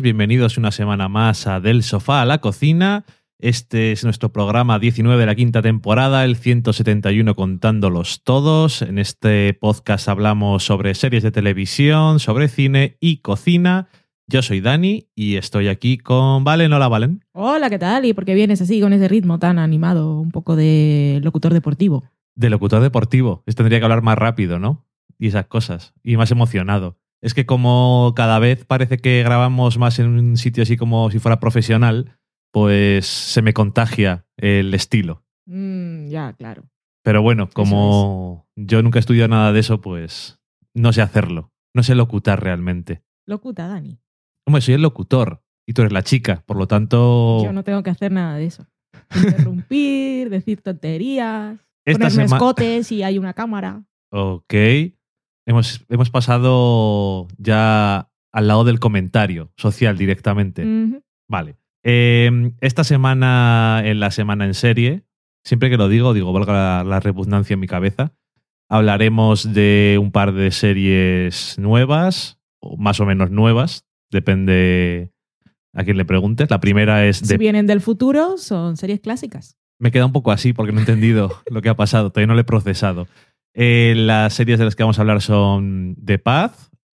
Todos, bienvenidos una semana más a Del Sofá a la Cocina. Este es nuestro programa 19 de la quinta temporada, el 171 contándolos todos. En este podcast hablamos sobre series de televisión, sobre cine y cocina. Yo soy Dani y estoy aquí con Valen. Hola, Valen. Hola, ¿qué tal? ¿Y por qué vienes así con ese ritmo tan animado, un poco de locutor deportivo? De locutor deportivo. Tendría que hablar más rápido, ¿no? Y esas cosas. Y más emocionado. Es que como cada vez parece que grabamos más en un sitio así como si fuera profesional, pues se me contagia el estilo. Mm, ya, claro. Pero bueno, como yo nunca he estudiado nada de eso, pues no sé hacerlo. No sé locutar realmente. Locuta, Dani. Hombre, soy el locutor y tú eres la chica, por lo tanto... Yo no tengo que hacer nada de eso. Interrumpir, decir tonterías, Esta ponerme escotes si hay una cámara. Ok. Hemos, hemos pasado ya al lado del comentario social directamente. Vale. Eh, esta semana, en la semana en serie, siempre que lo digo, digo, valga la, la repugnancia en mi cabeza, hablaremos de un par de series nuevas, o más o menos nuevas, depende a quién le preguntes. La primera es Si de... vienen del futuro, son series clásicas. Me queda un poco así porque no he entendido lo que ha pasado, todavía no lo he procesado. Eh, las series de las que vamos a hablar son The Path,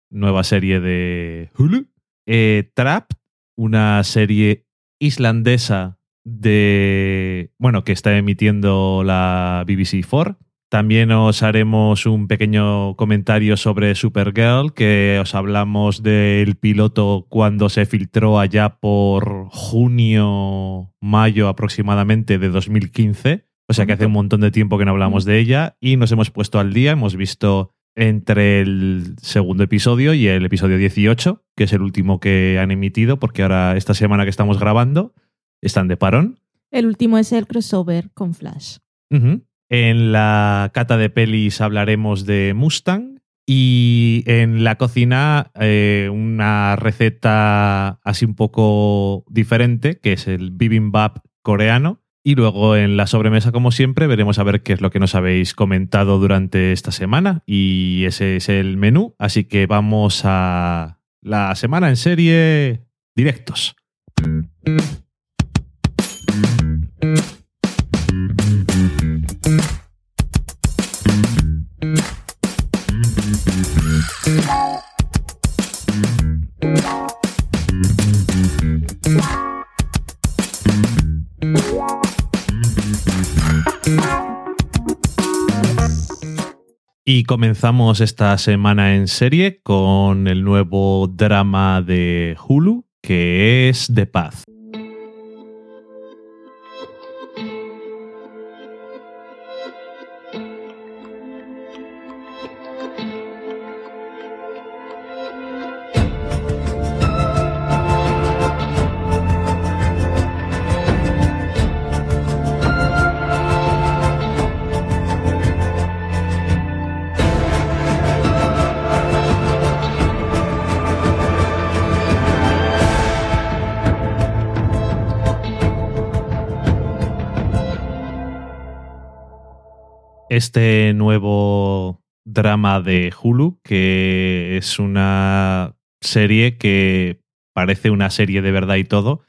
nueva serie de Hulu, eh, Trap, una serie islandesa de, bueno, que está emitiendo la BBC 4. También os haremos un pequeño comentario sobre Supergirl, que os hablamos del piloto cuando se filtró allá por junio, mayo aproximadamente de 2015. O sea que hace un montón de tiempo que no hablamos de ella y nos hemos puesto al día. Hemos visto entre el segundo episodio y el episodio 18, que es el último que han emitido, porque ahora esta semana que estamos grabando están de parón. El último es el crossover con Flash. En la cata de pelis hablaremos de Mustang. Y en la cocina, eh, una receta así un poco diferente, que es el bibimbap coreano. Y luego en la sobremesa, como siempre, veremos a ver qué es lo que nos habéis comentado durante esta semana. Y ese es el menú. Así que vamos a la semana en serie directos. Y comenzamos esta semana en serie con el nuevo drama de Hulu, que es The Path. Este nuevo drama de Hulu, que es una serie que parece una serie de verdad y todo.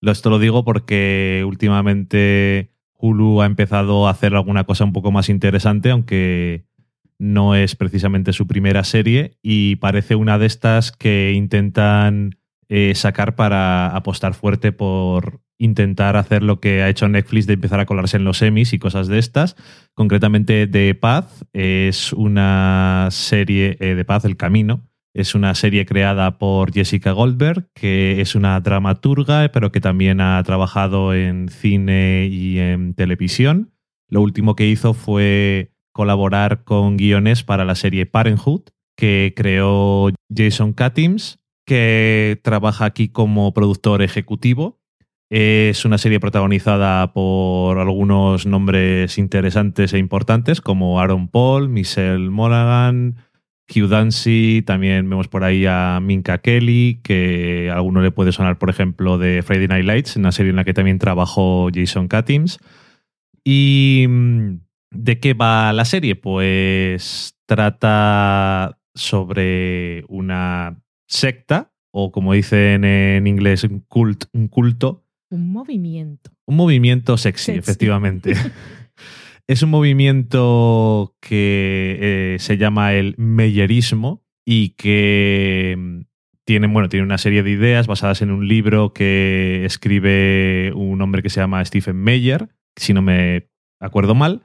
Esto lo digo porque últimamente Hulu ha empezado a hacer alguna cosa un poco más interesante, aunque no es precisamente su primera serie y parece una de estas que intentan eh, sacar para apostar fuerte por intentar hacer lo que ha hecho Netflix de empezar a colarse en los semis y cosas de estas. Concretamente, The Path es una serie eh, de Paz, El Camino. Es una serie creada por Jessica Goldberg, que es una dramaturga, pero que también ha trabajado en cine y en televisión. Lo último que hizo fue colaborar con guiones para la serie Parenthood, que creó Jason Katims, que trabaja aquí como productor ejecutivo. Es una serie protagonizada por algunos nombres interesantes e importantes como Aaron Paul, Michelle Monaghan, Hugh Dancy, también vemos por ahí a Minka Kelly, que a alguno le puede sonar, por ejemplo, de Friday Night Lights, una serie en la que también trabajó Jason Katims. ¿Y mm, de qué va la serie? Pues trata sobre una secta o como dicen en inglés, cult, un culto. Un movimiento. Un movimiento sexy, Sexy. efectivamente. es un movimiento que eh, se llama el meyerismo y que mm, tiene, bueno, tiene una serie de ideas basadas en un libro que escribe un hombre que se llama Stephen Meyer, si no me acuerdo mal,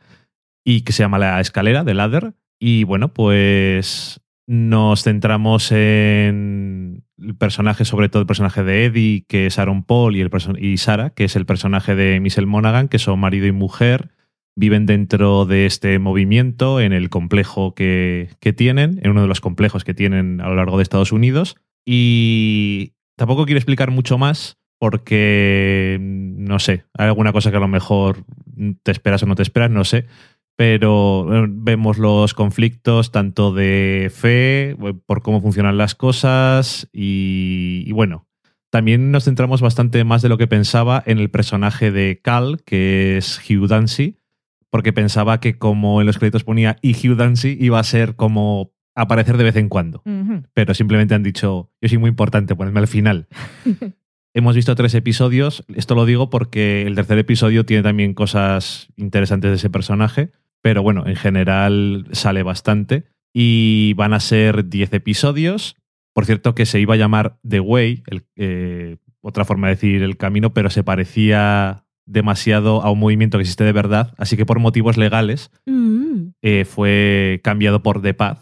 y que se llama La Escalera de Ladder. Y bueno, pues nos centramos en el personaje, sobre todo el personaje de Eddie, que es Aaron Paul, y, el y Sara, que es el personaje de Michelle Monaghan, que son marido y mujer, viven dentro de este movimiento, en el complejo que, que tienen, en uno de los complejos que tienen a lo largo de Estados Unidos. Y tampoco quiero explicar mucho más porque, no sé, hay alguna cosa que a lo mejor te esperas o no te esperas, no sé pero vemos los conflictos tanto de fe, eh, por cómo funcionan las cosas y, y bueno, también nos centramos bastante más de lo que pensaba en el personaje de Cal, que es Hugh Dancy, porque pensaba que como en los créditos ponía y Hugh Dancy iba a ser como aparecer de vez en cuando, pero simplemente han dicho, yo soy muy importante, ponedme al final. Hemos visto tres episodios. Esto lo digo porque el tercer episodio tiene también cosas interesantes de ese personaje. Pero bueno, en general sale bastante. Y van a ser 10 episodios. Por cierto, que se iba a llamar The Way, el- eh, otra forma de decir el camino, pero se parecía demasiado a un movimiento que existe de verdad. Así que por motivos legales Mm. eh, fue cambiado por The Path.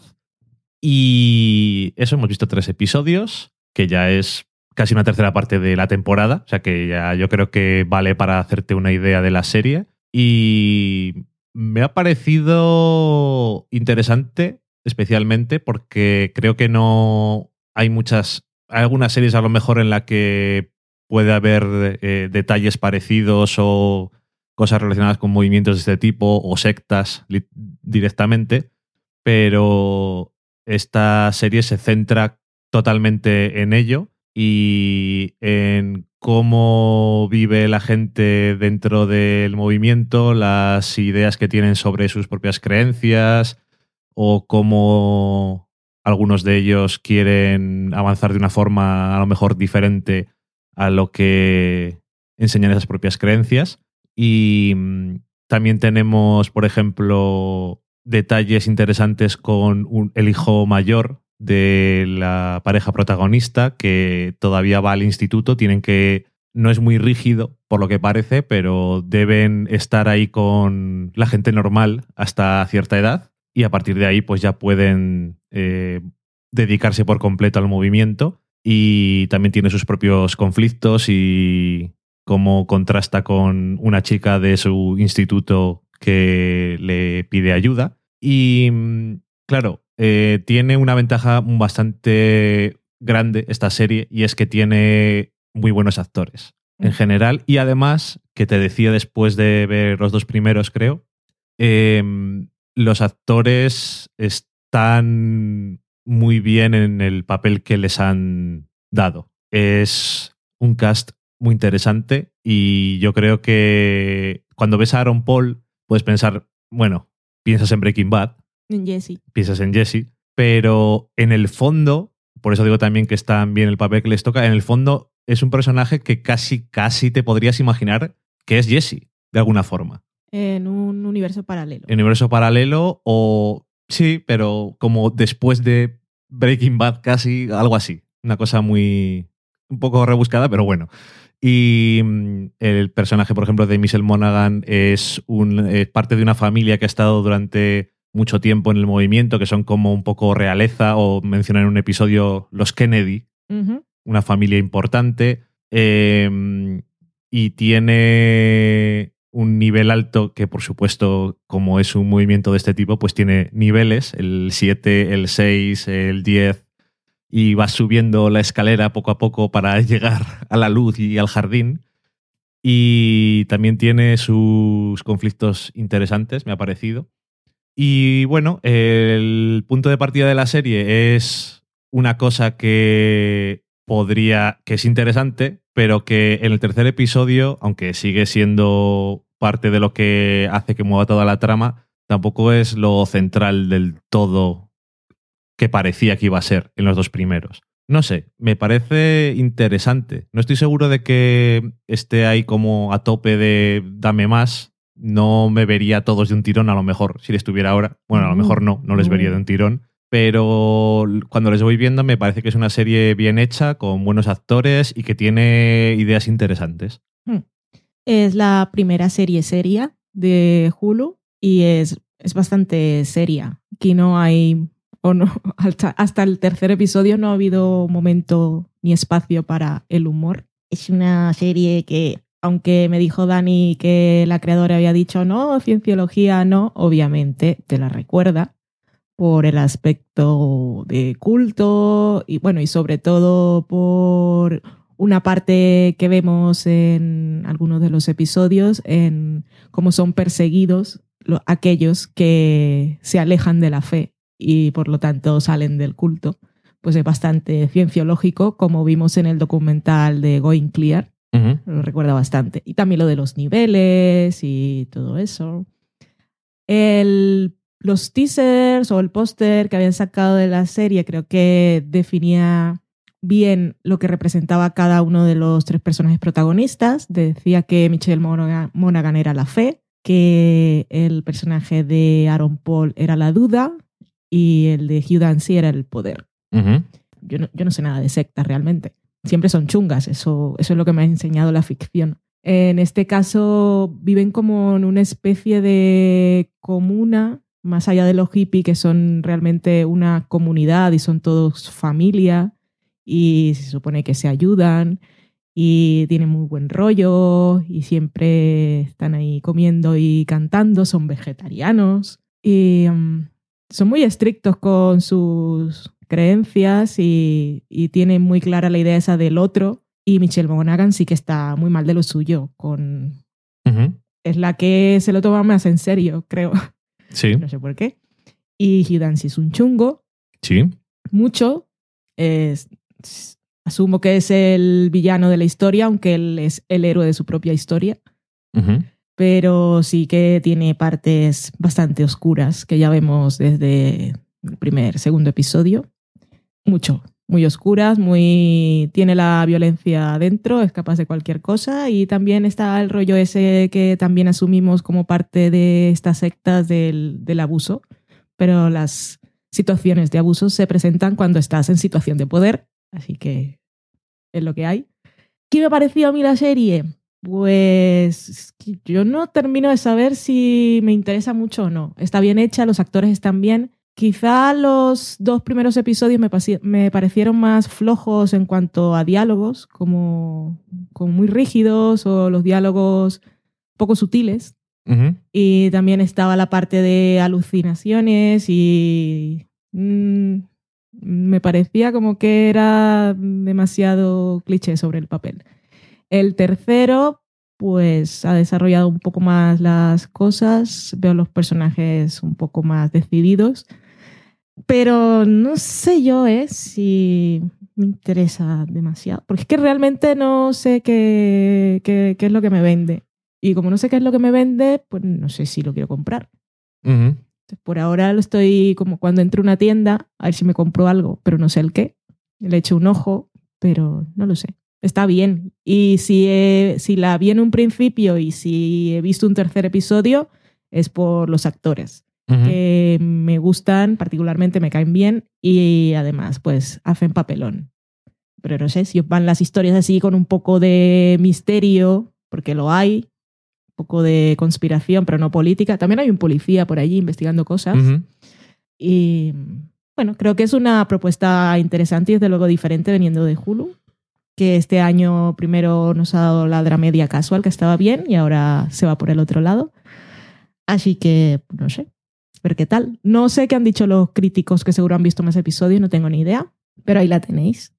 Y eso, hemos visto tres episodios, que ya es casi una tercera parte de la temporada, o sea que ya yo creo que vale para hacerte una idea de la serie. Y me ha parecido interesante, especialmente porque creo que no hay muchas, hay algunas series a lo mejor en la que puede haber eh, detalles parecidos o cosas relacionadas con movimientos de este tipo o sectas directamente, pero esta serie se centra totalmente en ello y en cómo vive la gente dentro del movimiento, las ideas que tienen sobre sus propias creencias o cómo algunos de ellos quieren avanzar de una forma a lo mejor diferente a lo que enseñan esas propias creencias. Y mm, también tenemos, por ejemplo, detalles interesantes con un- el hijo mayor de la pareja protagonista que todavía va al instituto, tienen que no es muy rígido por lo que parece, pero deben estar ahí con la gente normal hasta cierta edad y a partir de ahí pues ya pueden eh, dedicarse por completo al movimiento y también tiene sus propios conflictos y cómo contrasta con una chica de su instituto que le pide ayuda. Y mm, claro, eh, tiene una ventaja bastante grande esta serie y es que tiene muy buenos actores en general y además, que te decía después de ver los dos primeros, creo, em, los actores están muy bien en el papel que les han dado. Es un cast muy interesante y yo creo que cuando ves a Aaron Paul puedes pensar, bueno, piensas en Breaking Bad, En Jessie. piensas en Jesse, pero en el fondo, por eso digo también que está bien el papel que les toca, en el fondo es un personaje que casi, casi te podrías imaginar que es Jesse, de alguna forma. En un universo paralelo. En universo paralelo o sí, pero como después de Breaking Bad casi, algo así. Una cosa muy, un poco rebuscada, pero bueno. Y mm, el personaje, por ejemplo, de Michelle Monaghan es un, eh, parte de una familia que ha estado durante mucho tiempo en el movimiento, que son como un poco realeza, o mencionan en un episodio los Kennedy, una familia importante eh, y tiene un nivel alto que por supuesto como es un movimiento de este tipo pues tiene niveles, el 7, el 6, el 10 y vas subiendo la escalera poco a poco para llegar a la luz y al jardín. Y también tiene sus conflictos interesantes me ha parecido y bueno el punto de partida de la serie es una cosa que podría, que es interesante, pero que en el tercer episodio, aunque sigue siendo parte de lo que hace que mueva toda la trama, tampoco es lo central del todo que parecía que iba a ser en los dos primeros. No sé, me parece interesante. No estoy seguro de que esté ahí como a tope de dame más. No me vería todos de un tirón a lo mejor, si les estuviera ahora. Bueno, a lo Mm, mejor no, no les vería de un tirón. Pero cuando les voy viendo me parece que es una serie bien hecha, con buenos actores y que tiene ideas interesantes. Es la primera serie seria de Hulu y es, es bastante seria. Aquí no hay, o no, hasta, hasta el tercer episodio no ha habido momento ni espacio para el humor. Es una serie que, aunque me dijo Dani que la creadora había dicho no, cienciología no, obviamente te la recuerda por el aspecto de culto y bueno, y sobre todo por una parte que vemos en algunos de los episodios, en cómo son perseguidos lo- aquellos que se alejan de la fe y por lo tanto salen del culto. Pues es bastante cienciológico, como vimos en el documental de Going Clear, Lo recuerda bastante. Y también lo de los niveles y todo eso. El, los teasers o el póster que habían sacado de la serie creo que definía bien lo que representaba cada uno de los tres personajes protagonistas. Decía que Michelle Monaghan era la fe, que el personaje de Aaron Paul era la duda y el de Hugh Dancy era el poder. Yo no, yo no sé nada de sectas realmente. Siempre son chungas, eso, eso es lo que me ha enseñado la ficción. En este caso viven como en una especie de comuna, más allá de los hippies, que son realmente una comunidad y son todos familia y se supone que se ayudan y tienen muy buen rollo y siempre están ahí comiendo y cantando, son vegetarianos y mm, son muy estrictos con sus creencias y, y tienen muy clara la idea esa del otro y Michelle Monaghan sí que está muy mal de lo suyo con es la que se lo toma más en serio creo Sí, no sé por qué y Hugh Dancy es un chungo sí. mucho. Es- asumo que es el villano de la historia, aunque él es el héroe de su propia historia. Pero sí que tiene partes bastante oscuras que ya vemos desde el primer, segundo episodio. Mucho, muy oscuras, muy tiene la violencia adentro, es capaz de cualquier cosa y también está el rollo ese que también asumimos como parte de estas sectas del, del abuso, pero las situaciones de abuso se presentan cuando estás en situación de poder, así que es lo que hay. ¿Qué me pareció a mí la serie? Pues yo no termino de saber si me interesa mucho o no. Está bien hecha, los actores están bien. Quizá los dos primeros episodios me, parecieron más flojos en cuanto a diálogos, como, como muy rígidos o los diálogos poco sutiles. Y también estaba la parte de alucinaciones y mm, me parecía como que era demasiado cliché sobre el papel. El tercero, pues ha desarrollado un poco más las cosas, veo los personajes un poco más decididos, pero no sé yo eh, si me interesa demasiado, porque es que realmente no sé qué, qué, qué es lo que me vende. Y como no sé qué es lo que me vende, pues no sé si lo quiero comprar. Entonces, por ahora lo estoy como cuando entro a una tienda, a ver si me compro algo, pero no sé el qué. Le echo un ojo, pero no lo sé. Está bien. Y si, he- si la vi en un principio y si he visto un tercer episodio, es por los actores, Ujú. que me gustan, particularmente me caen bien y además pues hacen papelón. Pero no sé, si van las historias así con un poco de misterio, porque lo hay, un poco de conspiración, pero no política. También hay un policía por allí investigando cosas. Ujú. Y bueno, creo que es una propuesta interesante y desde luego diferente veniendo de Hulu, que este año primero nos ha dado la dramedia casual, que estaba bien, y ahora se va por el otro lado. Así que, no sé, ver qué tal. No sé qué han dicho los críticos que seguro han visto más episodios, no tengo ni idea, pero ahí la tenéis.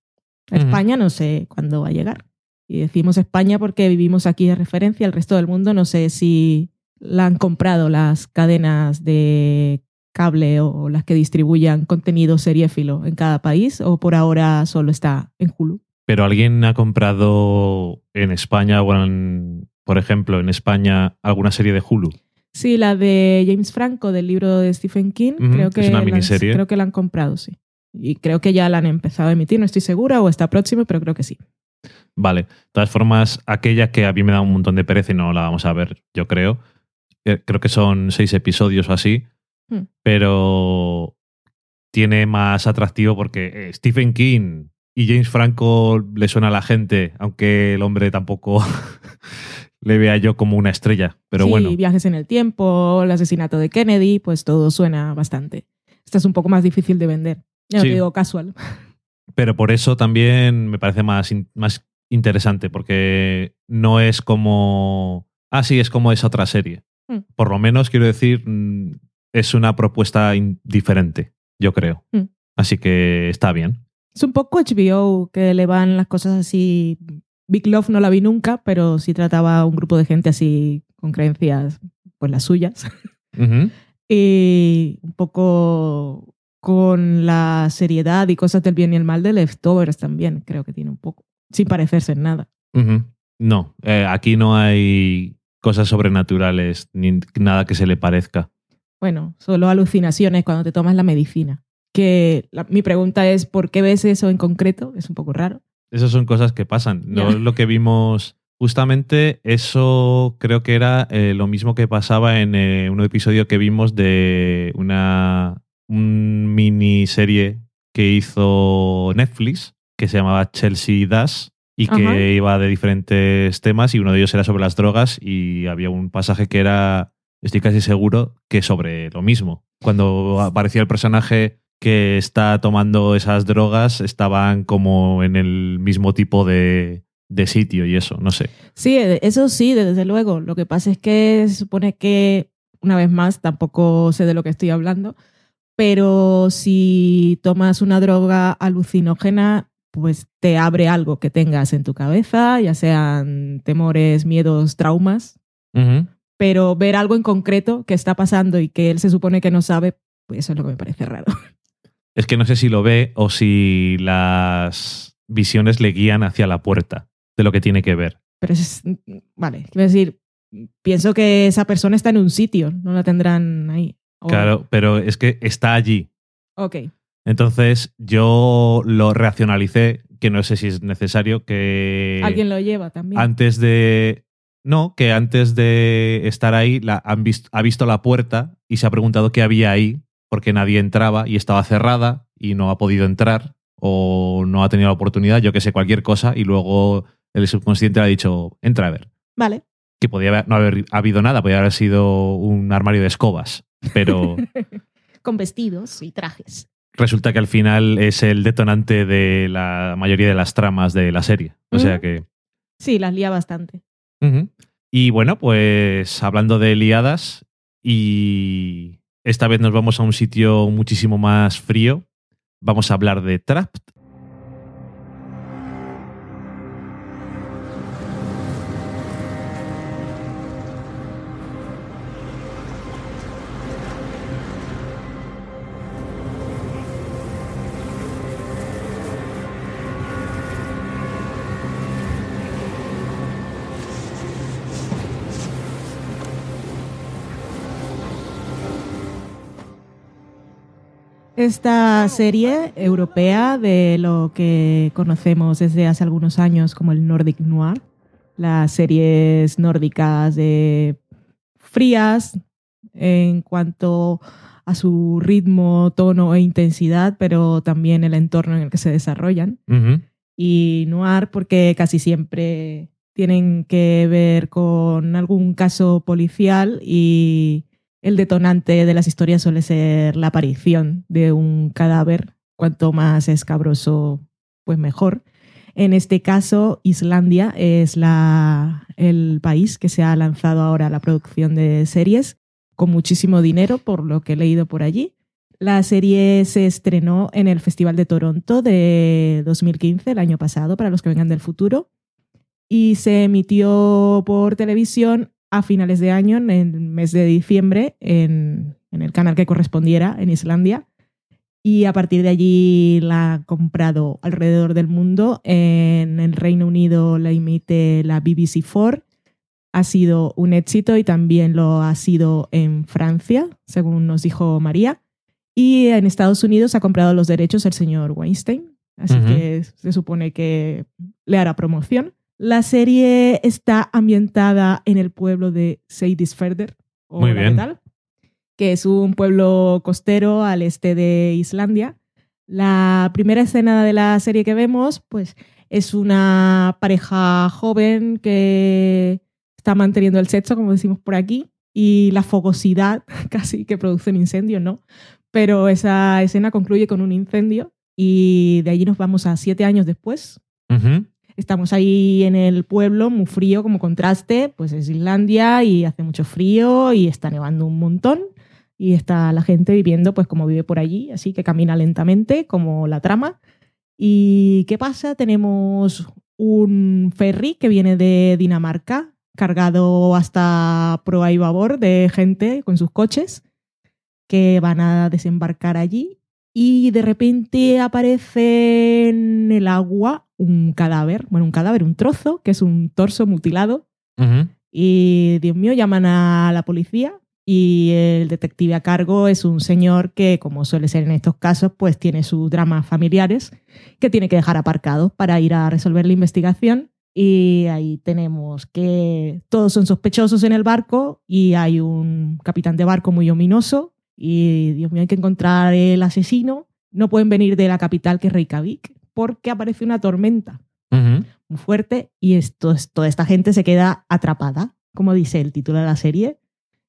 España no sé cuándo va a llegar. Y decimos España porque vivimos aquí de referencia, el resto del mundo no sé si la han comprado las cadenas de cable o las que distribuyan contenido seriéfilo en cada país o por ahora solo está en Hulu. Pero alguien ha comprado en España o en, por ejemplo, en España alguna serie de Hulu. Sí, la de James Franco del libro de Stephen King, creo es que una la han- miniserie. creo que la han comprado, sí. Y creo que ya la han empezado a emitir, no estoy segura, o está próximo, pero creo que sí. Vale. De todas formas, aquella que a mí me da un montón de pereza y no la vamos a ver, yo creo. Eh, Creo que son seis episodios o así. Hmm. Pero tiene más atractivo porque eh, Stephen King y James Franco le suena a la gente, aunque el hombre tampoco le vea yo como una estrella. Pero sí, bueno. viajes en el tiempo, el asesinato de Kennedy, pues todo suena bastante. Esta es un poco más difícil de vender. Ya Sí. te digo casual. Pero por eso también me parece más, más interesante, porque no es como. Ah, sí, es como esa otra serie. Mm. Por lo menos, quiero decir, mm, es una propuesta diferente, yo creo. Mm. Así que está bien. Es un poco HBO que le van las cosas así. Big Love no la vi nunca, pero sí trataba a un grupo de gente así con creencias, pues las suyas. Y un poco con la seriedad y cosas del bien y el mal de Leftovers también, creo que tiene un poco. Sin parecerse en nada. No, eh, aquí no hay cosas sobrenaturales ni nada que se le parezca. Bueno, solo alucinaciones cuando te tomas la medicina. Que la- mi pregunta es, ¿por qué ves eso en concreto? Es un poco raro. Esas son cosas que pasan. No es lo que vimos. Justamente eso creo que era eh, lo mismo que pasaba en eh, un episodio que vimos de una un miniserie que hizo Netflix que se llamaba Chelsea Dash y que iba de diferentes temas y uno de ellos era sobre las drogas y había un pasaje que era, estoy casi seguro, que sobre lo mismo. Cuando aparecía el personaje que está tomando esas drogas estaban como en el mismo tipo de, de sitio y eso, no sé. Sí, eh, eso sí, desde luego. Lo que pasa es que se supone que, una vez más, tampoco sé de lo que estoy hablando, pero si tomas una droga alucinógena, pues te abre algo que tengas en tu cabeza, ya sean temores, miedos, traumas, pero ver algo en concreto que está pasando y que él se supone que no sabe, pues eso es lo que me parece raro. Es que no sé si lo ve o si las visiones le guían hacia la puerta de lo que tiene que ver. Pero es, vale, quiero decir, pienso que esa persona está en un sitio, no la tendrán ahí. O- Claro, pero es que está allí. Ok. Entonces yo lo racionalicé, que no sé si es necesario, que Alguien lo lleva también. antes de... No, que antes de estar ahí la, han ha visto la puerta y se ha preguntado qué había ahí, porque nadie entraba y estaba cerrada y no ha podido entrar o no ha tenido la oportunidad, yo que sé, cualquier cosa, y luego el subconsciente le ha dicho, entra a ver. Vale. Que podía haber- no haber habido nada, podía haber sido un armario de escobas, pero Con vestidos y trajes. resulta que al final es el detonante de la mayoría de las tramas de la serie. O sea que... Sí, las lía bastante. Y bueno, pues hablando de liadas, y esta vez nos vamos a un sitio muchísimo más frío. Vamos a hablar de Trapped. Esta serie europea de lo que conocemos desde hace algunos años como el Nordic Noir, las series nórdicas de frías en cuanto a su ritmo, tono e intensidad, pero también el entorno en el que se desarrollan. Y noir porque casi siempre tienen que ver con algún caso policial y el detonante de las historias suele ser la aparición de un cadáver. Cuanto más escabroso, pues mejor. En este caso, Islandia es la, el país que se ha lanzado ahora a la producción de series con muchísimo dinero, por lo que he leído por allí. La serie se estrenó en el Festival de Toronto de 2015, el año pasado, para los que vengan del futuro, y se emitió por televisión a finales de año, en el mes de diciembre, en, en el canal que correspondiera en Islandia. Y a partir de allí la ha comprado alrededor del mundo. En el Reino Unido la emite la BBC4. Ha sido un éxito y también lo ha sido en Francia, según nos dijo María Y en Estados Unidos ha comprado los derechos el señor Weinstein, así que se supone que le hará promoción. La serie está ambientada en el pueblo de Seydisferder, o Muy la bien. capital, que es un pueblo costero al este de Islandia. La primera escena de la serie que vemos, pues, es una pareja joven que está manteniendo el sexo, como decimos por aquí, y la fogosidad casi que produce un incendio, ¿no? Pero esa escena concluye con un incendio y de allí nos vamos a siete años después. Estamos ahí en el pueblo, muy frío como contraste, pues es Islandia y hace mucho frío y está nevando un montón y está la gente viviendo pues como vive por allí, así que camina lentamente como la trama. ¿Y qué pasa? Tenemos un ferry que viene de Dinamarca, cargado hasta proa y babor de gente con sus coches que van a desembarcar allí y de repente aparece en el agua un cadáver, bueno, un cadáver, un trozo, que es un torso mutilado. Y, Dios mío, llaman a la policía y el detective a cargo es un señor que, como suele ser en estos casos, pues tiene sus dramas familiares que tiene que dejar aparcados para ir a resolver la investigación. Y ahí tenemos que todos son sospechosos en el barco y hay un capitán de barco muy ominoso y, Dios mío, hay que encontrar el asesino. No pueden venir de la capital, que es Reykjavik, porque aparece una tormenta muy fuerte y esto, toda esta gente se queda atrapada, como dice el título de la serie,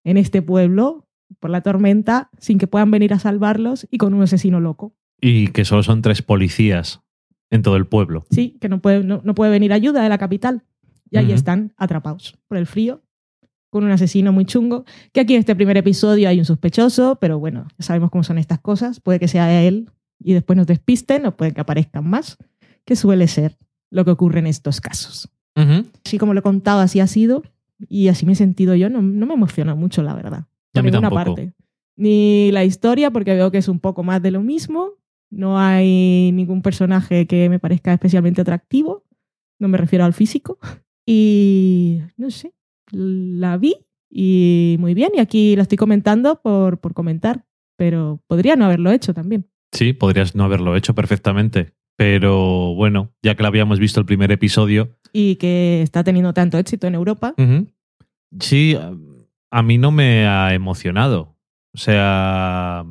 en este pueblo por la tormenta sin que puedan venir a salvarlos y con un asesino loco. Y que solo son tres policías en todo el pueblo. Sí, que no puede, no, no puede venir ayuda de la capital. Y ahí están atrapados por el frío, con un asesino muy chungo, que aquí en este primer episodio hay un sospechoso, pero bueno, sabemos cómo son estas cosas. Puede que sea él y después nos despisten o puede que aparezcan más, que suele ser lo que ocurre en estos casos. Ujú. así como lo he contado, así ha sido y así me he sentido yo. No, no me emociona mucho, la verdad. Por ninguna tampoco. parte. Ni la historia, porque veo que es un poco más de lo mismo. No hay ningún personaje que me parezca especialmente atractivo. No me refiero al físico. Y no sé, la vi y muy bien. Y aquí la estoy comentando por, por comentar, pero podría no haberlo hecho también. Sí, podrías no haberlo hecho perfectamente. Pero bueno, ya que lo habíamos visto el primer episodio, Y que está teniendo tanto éxito en Europa. Sí, a mí no me ha emocionado. O sea,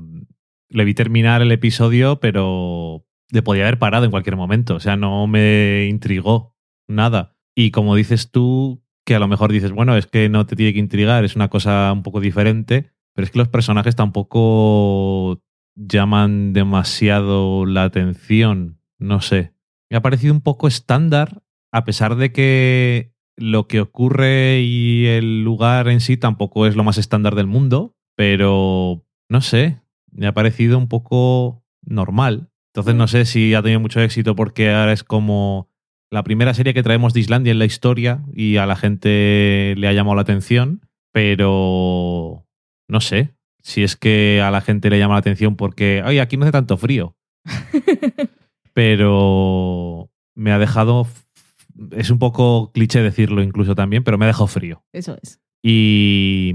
le vi terminar el episodio, pero le podía haber parado en cualquier momento. O sea, no me intrigó nada. Y como dices tú, que a lo mejor dices, bueno, es que no te tiene que intrigar, es una cosa un poco diferente, pero es que los personajes tampoco llaman demasiado la atención. No sé. Me ha parecido un poco estándar, a pesar de que lo que ocurre y el lugar en sí tampoco es lo más estándar del mundo, pero no sé, me ha parecido un poco normal. Entonces no sé si ha tenido mucho éxito porque ahora es como la primera serie que traemos de Islandia en la historia y a la gente le ha llamado la atención, pero no sé si es que a la gente le llama la atención porque, ay, aquí no hace tanto frío, pero me ha dejado, es un poco cliché decirlo incluso también, pero me ha dejado frío. Eso es. Y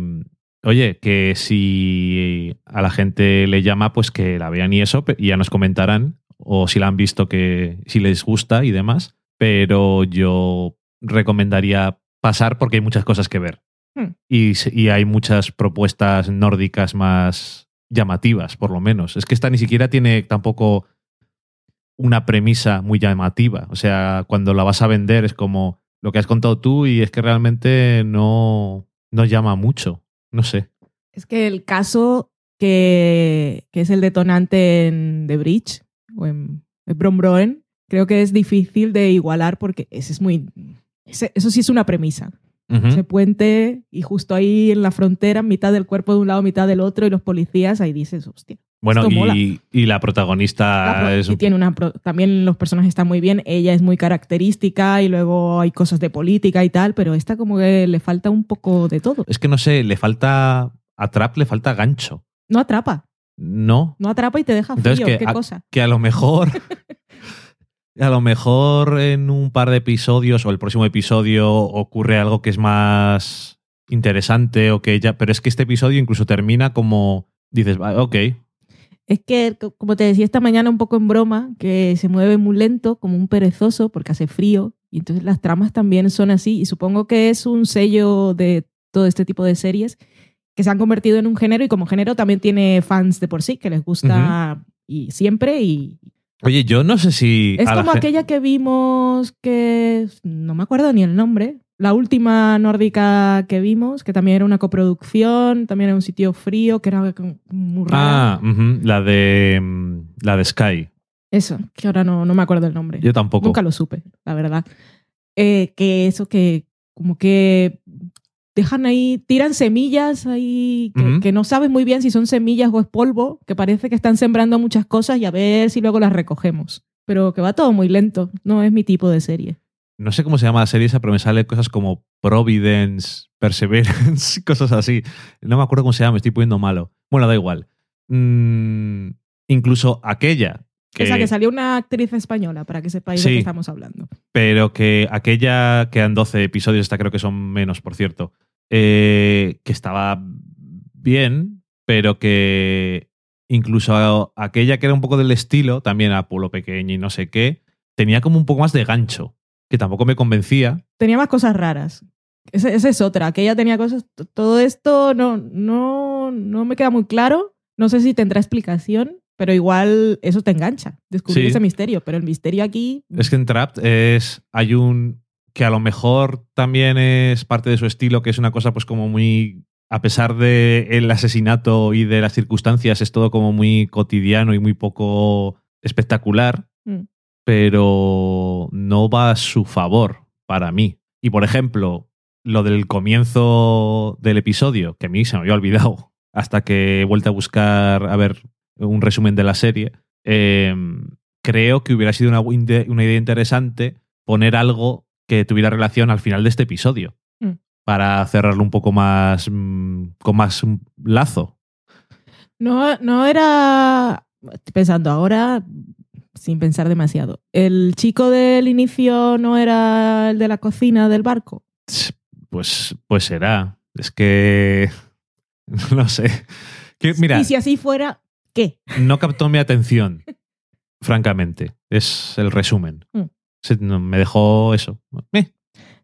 oye, que si a la gente le llama, pues que la vean y eso, y ya nos comentarán, o si la han visto, que si les gusta y demás. Pero yo recomendaría pasar porque hay muchas cosas que ver. Hmm. Y, hay muchas propuestas nórdicas más llamativas, por lo menos. Es que esta ni siquiera tiene tampoco una premisa muy llamativa. O sea, cuando la vas a vender es como lo que has contado tú y es que realmente no, no llama mucho. No sé. Es que el caso que, que es el detonante en The Bridge o en, en Brombroen, creo que es difícil de igualar porque ese es muy. ese- eso sí es una premisa. Ujú. Ese puente y justo ahí en la frontera, mitad del cuerpo de un lado, mitad del otro, y los policías, ahí dices, hostia. Bueno, esto mola. y, la protagonista La pro- es y un- tiene una pro- también los personajes están muy bien, ella es muy característica y luego hay cosas de política y tal, pero esta como que le falta un poco de todo. Es que no sé, le falta. A Trap le falta gancho. No atrapa, No. no atrapa y te deja Entonces, frío, que qué a- cosa. Que a lo mejor. A lo mejor en un par de episodios o el próximo episodio ocurre algo que es más interesante o que ya. Pero es que este episodio incluso termina como. Dices, "Ah, ok. Es que, co- como te decía esta mañana un poco en broma, que se mueve muy lento, como un perezoso, porque hace frío. Y entonces las tramas también son así. Y supongo que es un sello de todo este tipo de series que se han convertido en un género y como género también tiene fans de por sí, que les gusta y siempre. Y Oye, yo no sé si. es como aquella que vimos que no me acuerdo ni el nombre. La última nórdica que vimos, que también era una coproducción, también era un sitio frío, que era muy rara. Ah, la de. mm, La de Sky. Eso, que ahora no, no me acuerdo el nombre. Yo tampoco. Nunca lo supe, la verdad. Eh, que eso que como que dejan ahí, tiran semillas ahí que, no sabes muy bien si son semillas o es polvo, que parece que están sembrando muchas cosas y a ver si luego las recogemos. Pero que va todo muy lento, no es mi tipo de serie. No sé cómo se llama la serie esa, pero me sale cosas como Providence, Perseverance, cosas así. No me acuerdo cómo se llama, me estoy poniendo malo. Bueno, da igual. Mm, incluso aquella. Que, Esa que salió una actriz española, para que sepáis de qué estamos hablando. Pero que aquella quedan 12 episodios, esta creo que son menos, por cierto. eh, que estaba bien, pero que incluso aquella que era un poco del estilo, también a pueblo pequeño y no sé qué, tenía como un poco más de gancho, que tampoco me convencía. Tenía más cosas raras. Esa, esa es otra, que ella tenía cosas. Todo esto no, no, no me queda muy claro. No sé si tendrá explicación, pero igual eso te engancha, descubrir Sí. ese misterio. Pero el misterio aquí. Es que en Trapped es. Hay un. que a lo mejor también es parte de su estilo, que es una cosa, pues, como muy. A pesar del el asesinato y de las circunstancias, es todo como muy cotidiano y muy poco espectacular, Mm. pero no va a su favor para mí. Y por ejemplo, lo del comienzo del episodio, que a mí se me había olvidado hasta que he vuelto a buscar a ver un resumen de la serie, eh, creo que hubiera sido una, una idea interesante poner algo que tuviera relación al final de este episodio. Mm. Para cerrarlo un poco más. mm, con más lazo. No, no era. Estoy pensando ahora, sin pensar demasiado. ¿El chico del inicio no era el de la cocina del barco? Pues, pues será. Es que. No sé. Que, mira, Y si así fuera, ¿qué? no captó mi atención. francamente. Es el resumen. Mm. Se- no, me dejó eso. Eh,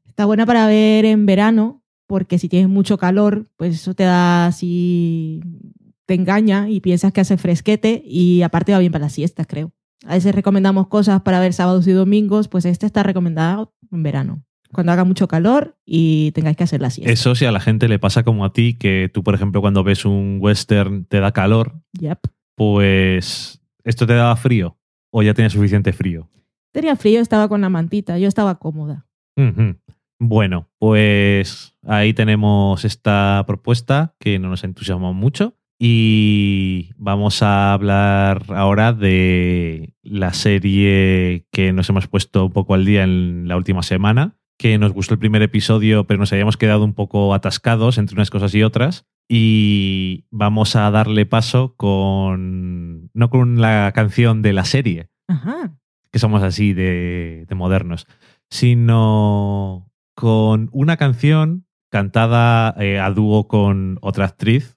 Está buena para ver en verano, porque si tienes mucho calor, pues eso te da así. te engaña y piensas que hace fresquete y aparte va bien para las siestas, creo. A veces recomendamos cosas para ver sábados y domingos, pues este está recomendado en verano, cuando haga mucho calor y tengáis que hacer la siesta. Eso si a la gente le pasa como a ti, que tú, por ejemplo, cuando ves un western te da calor, Yep. Pues esto te daba frío o ya tienes suficiente frío. Tenía frío, estaba con la mantita, yo estaba cómoda. Bueno, pues ahí tenemos esta propuesta que no nos entusiasmó mucho y vamos a hablar ahora de la serie que nos hemos puesto un poco al día en la última semana, que nos gustó el primer episodio, pero nos habíamos quedado un poco atascados entre unas cosas y otras. Y vamos a darle paso con, no con la canción de la serie, Ajá. que somos así de, de modernos, sino con una canción cantada eh, a dúo con otra actriz,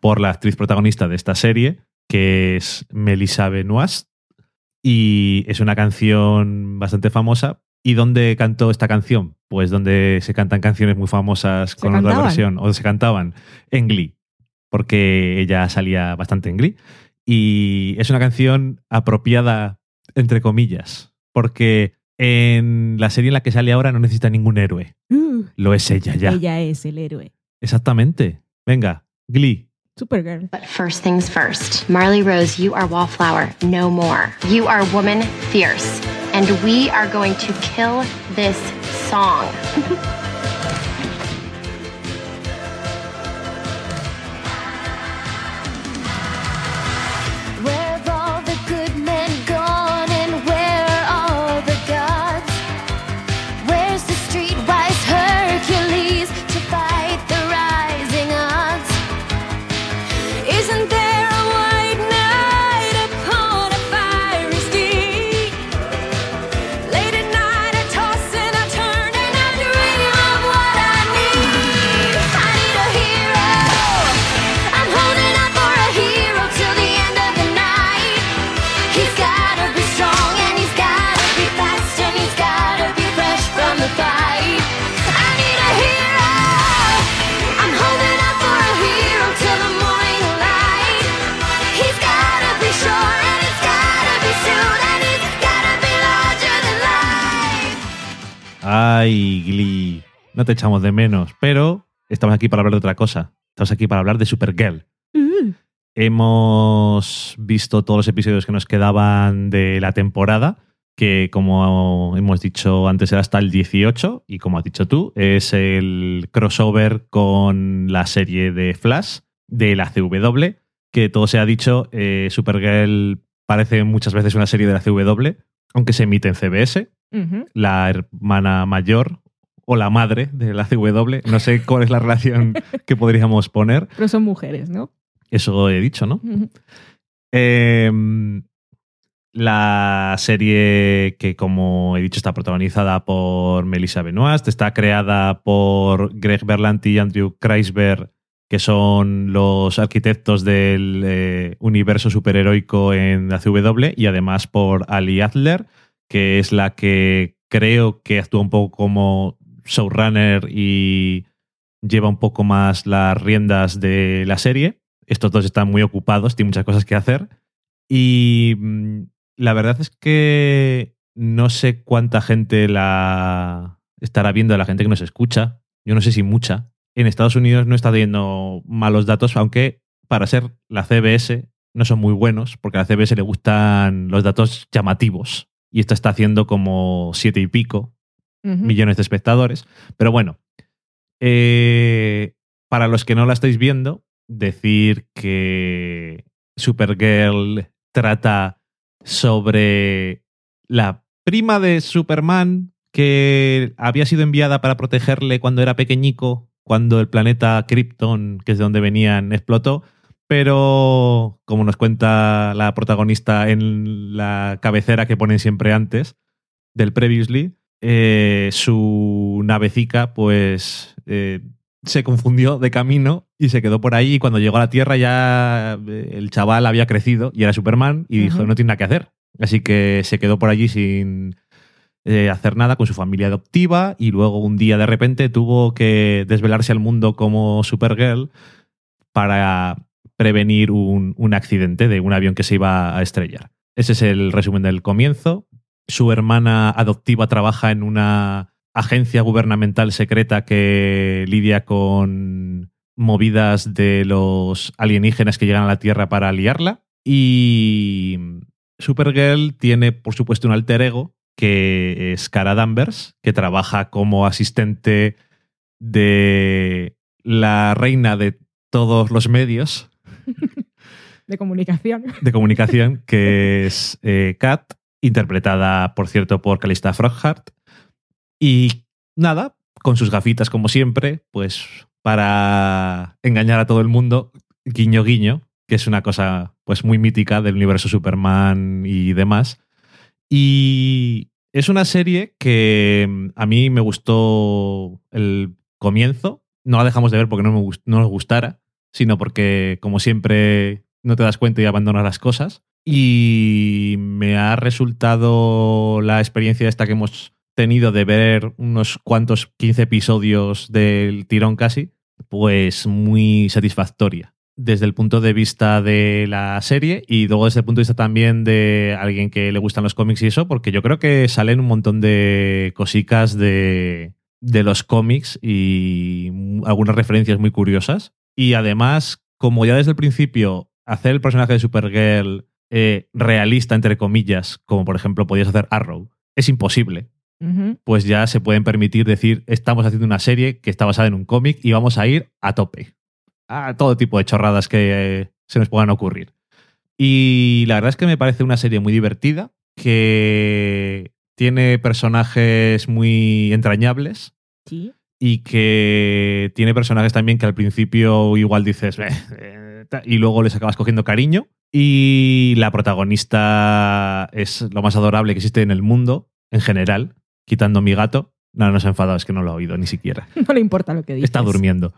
por la actriz protagonista de esta serie, que es Melissa Benoist. Y es una canción bastante famosa. ¿Y dónde cantó esta canción? Pues donde se cantan canciones muy famosas ¿Se con otra cantaban? versión, o se cantaban en Glee, porque ella salía bastante en Glee. Y es una canción apropiada, entre comillas, porque en la serie en la que sale ahora no necesita ningún héroe. Uh, Lo es ella ya. Ella es el héroe. Exactamente. Venga, Glee. Supergirl. But first things first, Marley Rose, you are wallflower, no more. You are woman fierce, and we are going to kill this song. Ay, Glee. No te echamos de menos, pero estamos aquí para hablar de otra cosa. Estamos aquí para hablar de Supergirl. Uh, Hemos visto todos los episodios que nos quedaban de la temporada, que como hemos dicho antes era hasta el 18, y como has dicho tú, es el crossover con la serie de Flash de la CW, que todo se ha dicho, eh, Supergirl parece muchas veces una serie de la CW, aunque se emite en CBS, la hermana mayor o la madre de la CW, no sé cuál es la relación que podríamos poner, Pero son mujeres, ¿no? eso he dicho, ¿no? Eh, la serie que, como he dicho, está protagonizada por Melissa Benoist, está creada por Greg Berlanti y Andrew Kreisberg, que son los arquitectos del eh, universo superheroico en la CW, y además por Ali Adler, que es la que creo que actúa un poco como showrunner y lleva un poco más las riendas de la serie. Estos dos están muy ocupados, tienen muchas cosas que hacer. Y mm, la verdad es que no sé cuánta gente la estará viendo, la gente que nos escucha. Yo no sé si mucha. En Estados Unidos no está teniendo malos datos, aunque para ser la CBS no son muy buenos, porque a la CBS le gustan los datos llamativos. Y esta está haciendo como siete y pico millones de espectadores. Pero bueno, eh, para los que no la estáis viendo, decir que Supergirl trata sobre la prima de Superman que había sido enviada para protegerle cuando era pequeñico, cuando el planeta Krypton, que es de donde venían, explotó. Pero, como nos cuenta la protagonista en la cabecera que ponen siempre antes del Previously, eh, su navecica pues eh, se confundió de camino y se quedó por ahí. Y cuando llegó a la Tierra ya eh, el chaval había crecido y era Superman y dijo no tiene nada que hacer. Así que se quedó por allí sin eh, hacer nada con su familia adoptiva. Y luego un día de repente tuvo que desvelarse al mundo como Supergirl para prevenir un, un accidente de un avión que se iba a estrellar. Ese es el resumen del comienzo. Su hermana adoptiva trabaja en una agencia gubernamental secreta que lidia con movidas de los alienígenas que llegan a la Tierra para liarla. Y Supergirl tiene, por supuesto, un alter ego que es Cara Danvers, que trabaja como asistente de la reina de todos los medios De comunicación. de comunicación, que es eh, Kat, interpretada, por cierto, por Calista Froghart. Y nada, con sus gafitas como siempre, pues para engañar a todo el mundo, guiño guiño, que es una cosa pues muy mítica del universo Superman y demás. Y es una serie que mm, a mí me gustó el comienzo. No la dejamos de ver porque no, me no nos gustara, sino porque, como siempre, no te das cuenta y abandonas las cosas. Y me ha resultado la experiencia esta que hemos tenido de ver unos cuantos 15 episodios del tirón casi, pues muy satisfactoria. Desde el punto de vista de la serie y luego desde el punto de vista también de alguien que le gustan los cómics y eso, porque yo creo que salen un montón de cosicas de, de los cómics y algunas referencias muy curiosas. Y además, como ya desde el principio, hacer el personaje de Supergirl eh, realista, entre comillas, como por ejemplo podías hacer Arrow, es imposible. Pues ya se pueden permitir decir, estamos haciendo una serie que está basada en un cómic y vamos a ir a tope. A todo tipo de chorradas que eh, se nos puedan ocurrir. Y la verdad es que me parece una serie muy divertida, que tiene personajes muy entrañables, Sí. Y que tiene personajes también que al principio igual dices "Eh, eh", y luego les acabas cogiendo cariño. Y la protagonista es lo más adorable que existe en el mundo, en general, quitando mi gato. No, no se ha enfadado, es que no lo ha oído ni siquiera. No le importa lo que dices. Está durmiendo.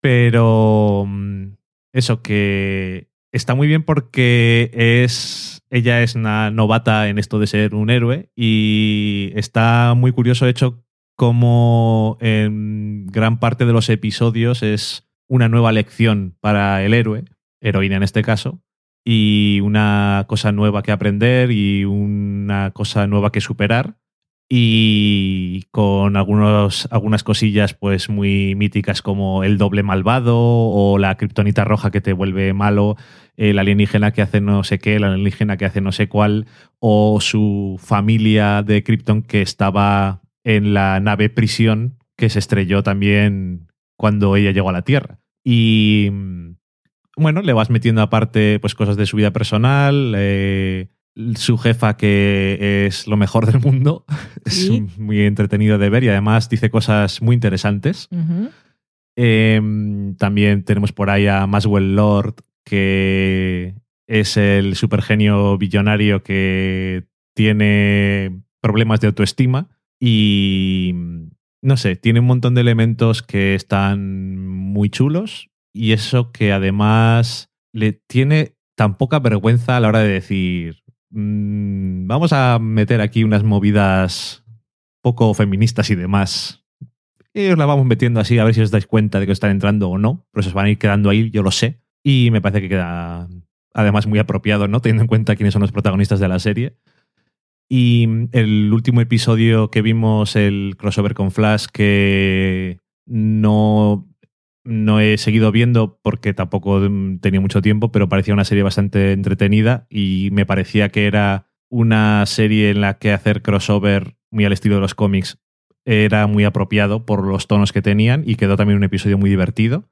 Pero mm, eso que está muy bien porque es ella es una novata en esto de ser un héroe y está muy curioso hecho como en gran parte de los episodios es una nueva lección para el héroe, heroína en este caso, y una cosa nueva que aprender y una cosa nueva que superar. y con algunos, algunas cosillas pues muy míticas como el doble malvado o la kriptonita roja que te vuelve malo, el alienígena que hace no sé qué, el alienígena que hace no sé cuál, o su familia de Krypton que estaba en la nave prisión que se estrelló también cuando ella llegó a la Tierra. Y mm, bueno, le vas metiendo aparte pues cosas de su vida personal, eh, su jefa que es lo mejor del mundo, es muy entretenido de ver y además dice cosas muy interesantes. Em, también tenemos por ahí a Maswell Lord, que es el supergenio billonario que tiene problemas de autoestima y no sé, tiene un montón de elementos que están muy chulos y eso que además le tiene tan poca vergüenza a la hora de decir, "Mm, vamos a meter aquí unas movidas poco feministas y demás y os la vamos metiendo así a ver si os dais cuenta de que os están entrando o no. Pero se os van a ir quedando ahí, yo lo sé. Y me parece que queda además muy apropiado, ¿no? Teniendo en cuenta quiénes son los protagonistas de la serie. Y el último episodio que vimos, el crossover con Flash, que no, no he seguido viendo porque tampoco mm, tenía mucho tiempo, pero parecía una serie bastante entretenida y me parecía que era una serie en la que hacer crossover muy al estilo de los cómics era muy apropiado por los tonos que tenían y quedó también un episodio muy divertido.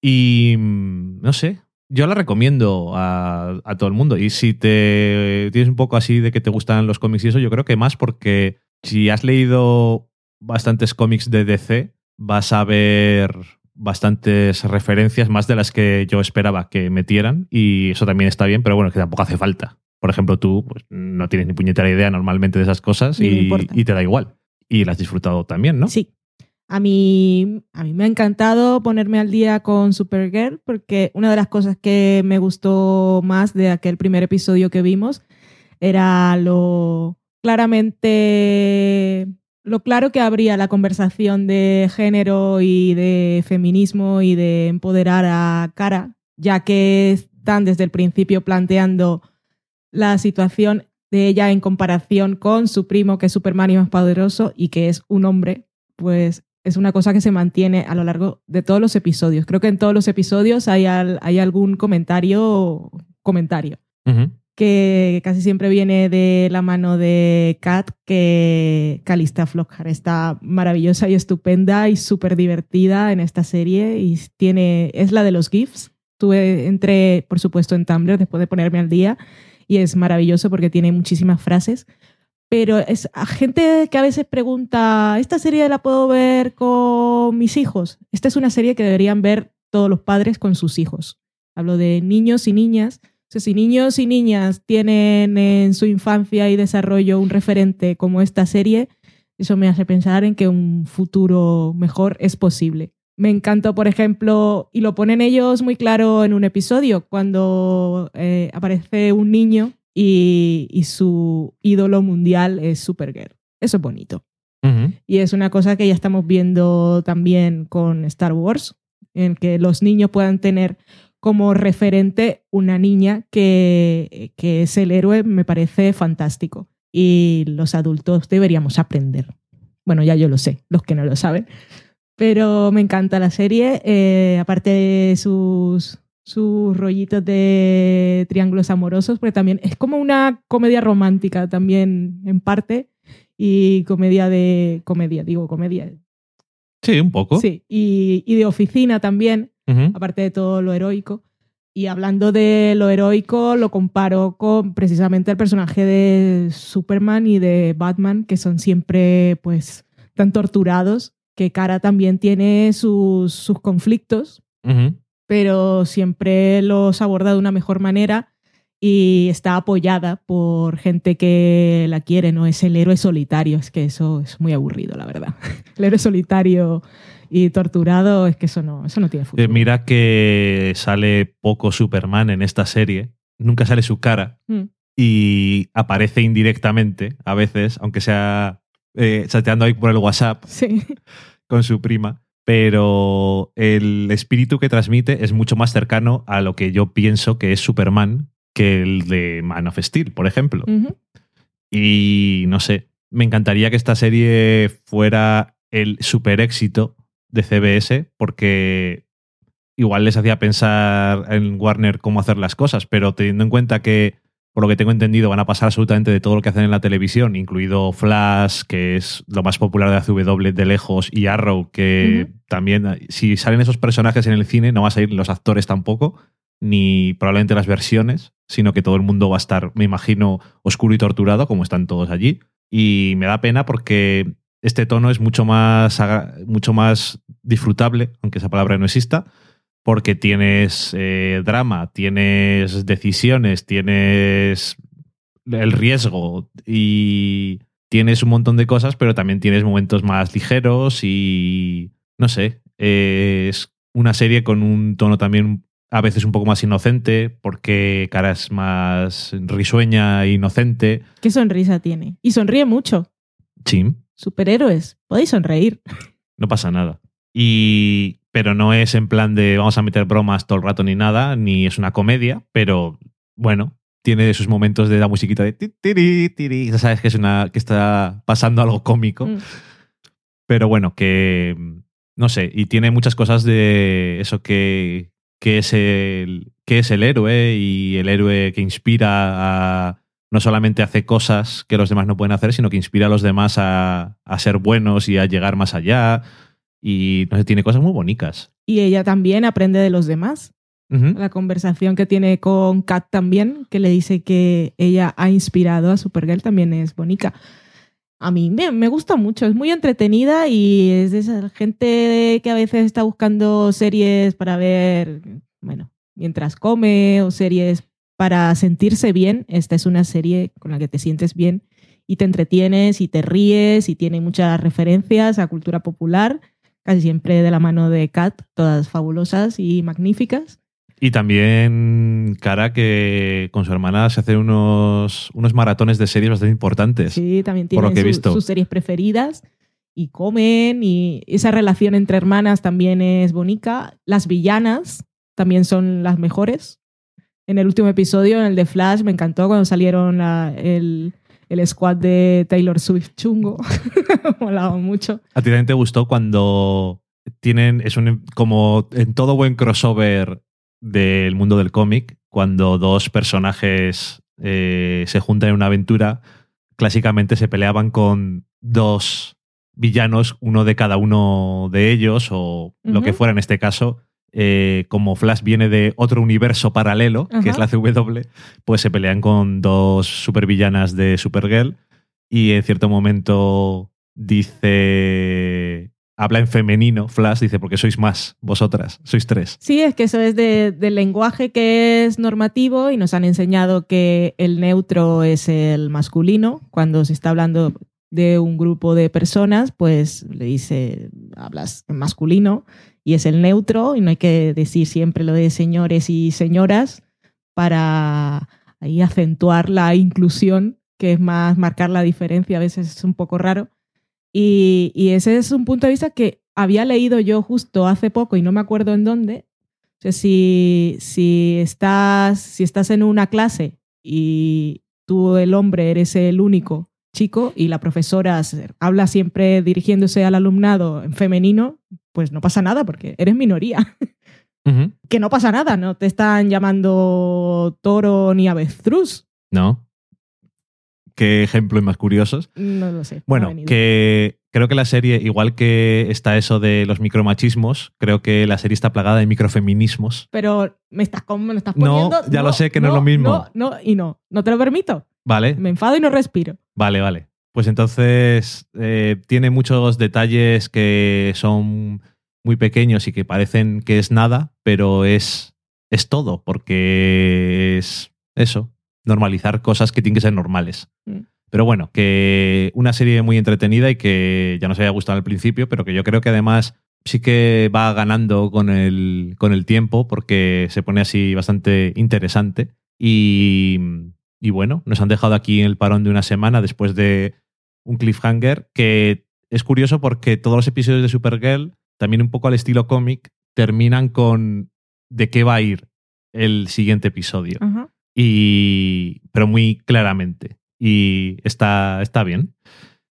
Y mm, no sé, yo la recomiendo a, a todo el mundo. Y si te tienes un poco así de que te gustan los cómics y eso, yo creo que más porque si has leído bastantes cómics de DC, vas a ver bastantes referencias, más de las que yo esperaba que metieran. Y eso también está bien, pero bueno, que tampoco hace falta. Por ejemplo, tú pues, no tienes ni puñetera idea normalmente de esas cosas y te da igual. Y las has disfrutado también, ¿no? Sí. A mí, a mí me ha encantado ponerme al día con Supergirl porque una de las cosas que me gustó más de aquel primer episodio que vimos era lo claramente lo claro que habría la conversación de género y de feminismo y de empoderar a Cara, ya que están desde el principio planteando la situación de ella en comparación con su primo, que es Superman y más poderoso y que es un hombre, pues es una cosa que se mantiene a lo largo de todos los episodios. Creo que en todos los episodios hay, al- hay algún comentario, comentario que casi siempre viene de la mano de Kat, que Calista Flockhart está maravillosa y estupenda y súper divertida en esta serie y tiene, es la de los GIFs. Tuve, entré, por supuesto, en Tumblr después de ponerme al día y es maravilloso porque tiene muchísimas frases. Pero es a gente que a veces pregunta, ¿esta serie la puedo ver con mis hijos? Esta es una serie que deberían ver todos los padres con sus hijos. Hablo de niños y niñas. O sea, si niños y niñas tienen en su infancia y desarrollo un referente como esta serie, eso me hace pensar en que un futuro mejor es posible. Me encantó, por ejemplo, y lo ponen ellos muy claro en un episodio, cuando eh, aparece un niño y, y su ídolo mundial es Supergirl. Eso es bonito. Y es una cosa que ya estamos viendo también con Star Wars, en que los niños puedan tener como referente una niña que, que es el héroe, me parece fantástico. Y los adultos deberíamos aprender. Bueno, ya yo lo sé, los que no lo saben. Pero me encanta la serie, eh, aparte de sus, sus rollitos de triángulos amorosos, porque también es como una comedia romántica también en parte y comedia de comedia, digo comedia. Sí, un poco. Sí, y, y de oficina también, aparte de todo lo heroico. Y hablando de lo heroico, lo comparo con precisamente el personaje de Superman y de Batman, que son siempre pues tan torturados, que Cara también tiene sus, sus conflictos, Ujú. Pero siempre los aborda de una mejor manera y está apoyada por gente que la quiere, no es el héroe solitario, es que eso es muy aburrido, la verdad. El héroe solitario y torturado, es que eso no, eso no tiene futuro. Eh, mira que sale poco Superman en esta serie. Nunca sale su cara Mm. y aparece indirectamente a veces, aunque sea eh, chateando ahí por el WhatsApp Sí, con su prima. Pero el espíritu que transmite es mucho más cercano a lo que yo pienso que es Superman que el de Man of Steel, por ejemplo. Y no sé, me encantaría que esta serie fuera el super éxito de CBS, porque igual les hacía pensar en Warner cómo hacer las cosas, pero teniendo en cuenta que, por lo que tengo entendido, van a pasar absolutamente de todo lo que hacen en la televisión, incluido Flash, que es lo más popular de ACW de lejos, y Arrow, que también, si salen esos personajes en el cine, no van a salir los actores tampoco, ni probablemente las versiones, sino que todo el mundo va a estar, me imagino, oscuro y torturado, como están todos allí. Y me da pena porque este tono es mucho más, mucho más disfrutable, aunque esa palabra no exista, porque tienes eh, drama, tienes decisiones, tienes el riesgo y tienes un montón de cosas, pero también tienes momentos más ligeros y no sé, eh, es una serie con un tono también a veces un poco más inocente, porque cara es más risueña e inocente. ¿Qué sonrisa tiene? Y sonríe mucho. Chim, Superhéroes, podéis sonreír. no pasa nada. Y, pero no es en plan de vamos a meter bromas todo el rato ni nada, ni es una comedia, pero bueno, tiene sus momentos de la musiquita de ti, tiri, tiri. Ya sabes que es una que está pasando algo cómico. Mm. Pero bueno, que no sé, y tiene muchas cosas de eso que, que es el que es el héroe y el héroe que inspira a no solamente hace cosas que los demás no pueden hacer, sino que inspira a los demás a, a ser buenos y a llegar más allá. Y no sé, tiene cosas muy bonitas. Y ella también aprende de los demás. La conversación que tiene con Kat también, que le dice que ella ha inspirado a Supergirl, también es bonita. A mí me, me gusta mucho, es muy entretenida y es de esa gente que a veces está buscando series para ver, bueno, mientras come o series para sentirse bien. Esta es una serie con la que te sientes bien y te entretienes y te ríes y tiene muchas referencias a cultura popular, casi siempre de la mano de Kat, todas fabulosas y magníficas. Y también Cara que con su hermana se hace unos, unos maratones de series bastante importantes. Sí, también por lo que he su- visto. sus series preferidas y comen y esa relación entre hermanas también es bonita. Las villanas también son las mejores. En el último episodio, en el de Flash, me encantó cuando salieron la- el, el squad de Taylor Swift chungo. Molaba mucho. ¿A ti también te gustó cuando tienen, es un, como en todo buen crossover del mundo del cómic, cuando dos personajes eh, se juntan en una aventura, clásicamente se peleaban con dos villanos, uno de cada uno de ellos, o lo que fuera en este caso. Eh, como Flash viene de otro universo paralelo, que es la CW, pues se pelean con dos supervillanas de Supergirl y en cierto momento dice habla en femenino Flash dice porque sois más vosotras sois tres Sí, es que eso es de- del lenguaje que es normativo y nos han enseñado que el neutro es el masculino. Cuando se está hablando de un grupo de personas, pues le dice, hablas en masculino y es el neutro y no hay que decir siempre lo de señores y señoras para ahí acentuar la inclusión, que es más marcar la diferencia, a veces es un poco raro. Y, y ese es un punto de vista que había leído yo justo hace poco y no me acuerdo en dónde. O sea, si, si, estás, si estás en una clase y tú, el hombre, eres el único chico y la profesora habla siempre dirigiéndose al alumnado en femenino, pues no pasa nada porque eres minoría. Que no pasa nada, no te están llamando toro ni avestruz. no qué ejemplos más curiosos No lo sé. no bueno que creo que la serie igual que está eso de los micromachismos creo que la serie está plagada de microfeminismos Pero me estás, com- me estás No, poniendo. ya lo sé que no es lo mismo. No, no, y no. No te lo permito. vale Me enfado y no respiro. Vale, vale. Pues entonces eh, tiene muchos detalles que son muy pequeños y que parecen que es nada, pero es, es todo, porque es eso, normalizar cosas que tienen que ser normales. Mm. Pero bueno, que una serie muy entretenida y que ya nos había gustado al principio, pero que yo creo que además sí que va ganando con el, con el tiempo porque se pone así bastante interesante. Y, y bueno, nos han dejado aquí en el parón de una semana después de un cliffhanger que es curioso porque todos los episodios de Supergirl, también un poco al estilo cómic, terminan con de qué va a ir el siguiente episodio. Y, pero muy claramente. Y está, está bien.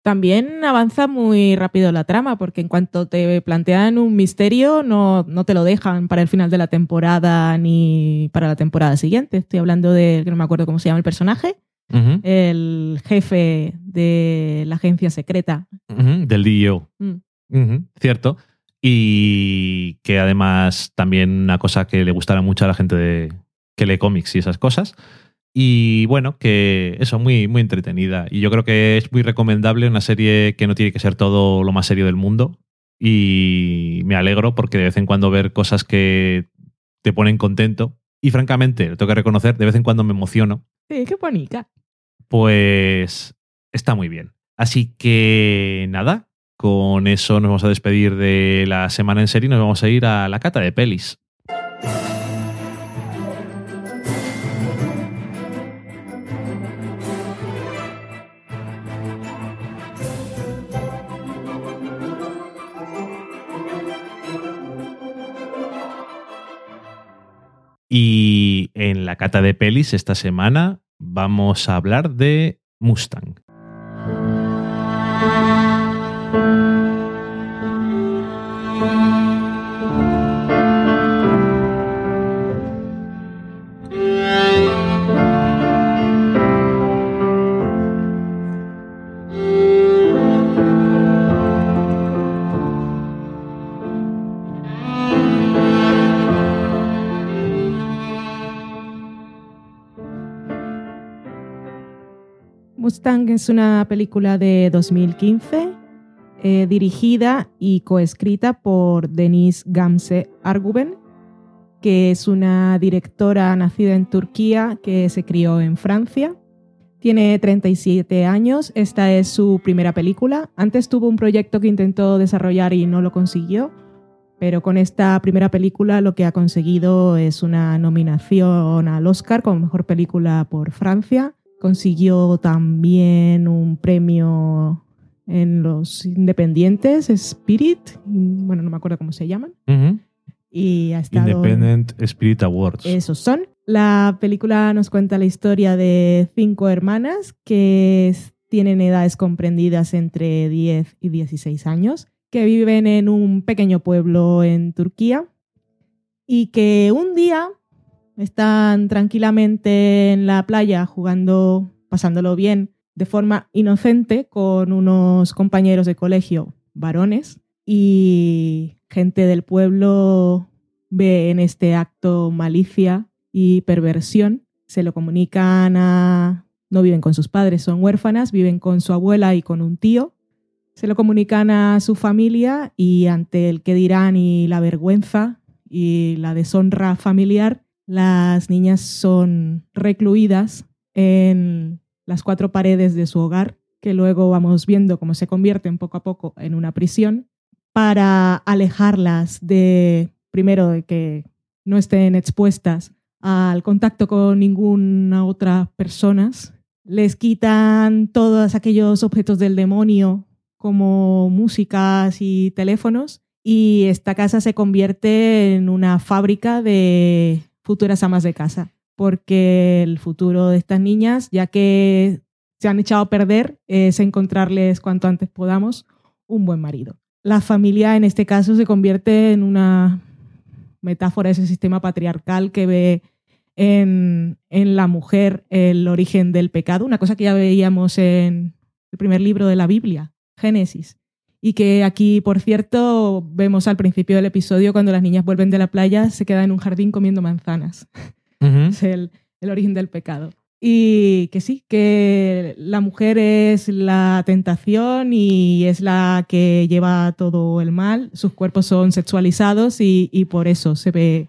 También avanza muy rápido la trama, porque en cuanto te plantean un misterio, no, no te lo dejan para el final de la temporada ni para la temporada siguiente. Estoy hablando de, que no me acuerdo cómo se llama el personaje, El jefe de la agencia secreta. del DEO. Mm. Cierto. Y que además también una cosa que le gustará mucho a la gente de, que lee cómics y esas cosas. Y bueno, que eso, muy, muy entretenida. Y yo creo que es muy recomendable una serie que no tiene que ser todo lo más serio del mundo. Y me alegro porque de vez en cuando ver cosas que te ponen contento. Y francamente, lo tengo que reconocer, de vez en cuando me emociono. Sí, qué bonita. Pues está muy bien. Así que nada, con eso nos vamos a despedir de la semana en serie y nos vamos a ir a la cata de pelis. Y en la cata de pelis esta semana vamos a hablar de Mustang. Mustang es una película de 2015 eh, dirigida y coescrita por Denise Gamse Arguben, que es una directora nacida en Turquía que se crió en Francia. Tiene 37 años, esta es su primera película. Antes tuvo un proyecto que intentó desarrollar y no lo consiguió, pero con esta primera película lo que ha conseguido es una nominación al Oscar como mejor película por Francia. Consiguió también un premio en los independientes, Spirit, bueno, no me acuerdo cómo se llaman. Y ha estado... Independent Spirit Awards. Esos son. La película nos cuenta la historia de cinco hermanas que tienen edades comprendidas entre 10 y 16 años, que viven en un pequeño pueblo en Turquía y que un día están tranquilamente en la playa jugando, pasándolo bien, de forma inocente con unos compañeros de colegio varones y gente del pueblo ve en este acto malicia y perversión. Se lo comunican a... No viven con sus padres, son huérfanas, viven con su abuela y con un tío. Se lo comunican a su familia y ante el que dirán y la vergüenza y la deshonra familiar, las niñas son recluidas en las cuatro paredes de su hogar, que luego vamos viendo cómo se convierten poco a poco en una prisión, para alejarlas de, primero, de que no estén expuestas al contacto con ninguna otra personas. Les quitan todos aquellos objetos del demonio como músicas y teléfonos y esta casa se convierte en una fábrica de futuras amas de casa porque el futuro de estas niñas, ya que se han echado a perder, es encontrarles cuanto antes podamos un buen marido. La familia en este caso se convierte en una metáfora de ese sistema patriarcal que ve en, en la mujer el origen del pecado, una cosa que ya veíamos en el primer libro de la Biblia, Génesis. Y que aquí, por cierto, vemos al principio del episodio cuando las niñas vuelven de la playa, se quedan en un jardín comiendo manzanas. Es el, el origen del pecado. Y que sí, que la mujer es la tentación y es la que lleva todo el mal. Sus cuerpos son sexualizados y, y por eso se ve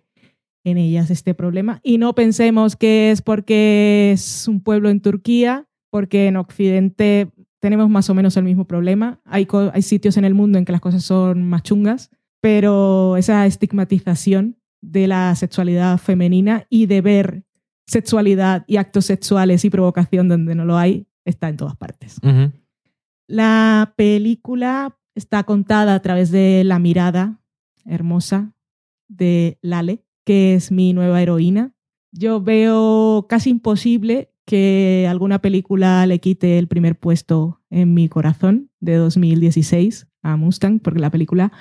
en ellas este problema. Y no pensemos que es porque es un pueblo en Turquía, porque en Occidente tenemos más o menos el mismo problema. Hay, sitios en el mundo en que las cosas son más chungas, pero esa estigmatización de la sexualidad femenina y de ver sexualidad y actos sexuales y provocación donde no lo hay está en todas partes. La película está contada a través de la mirada hermosa de Lale, que es mi nueva heroína. Yo veo casi imposible que alguna película le quite el primer puesto en mi corazón. de 2016 a Mustang, porque la película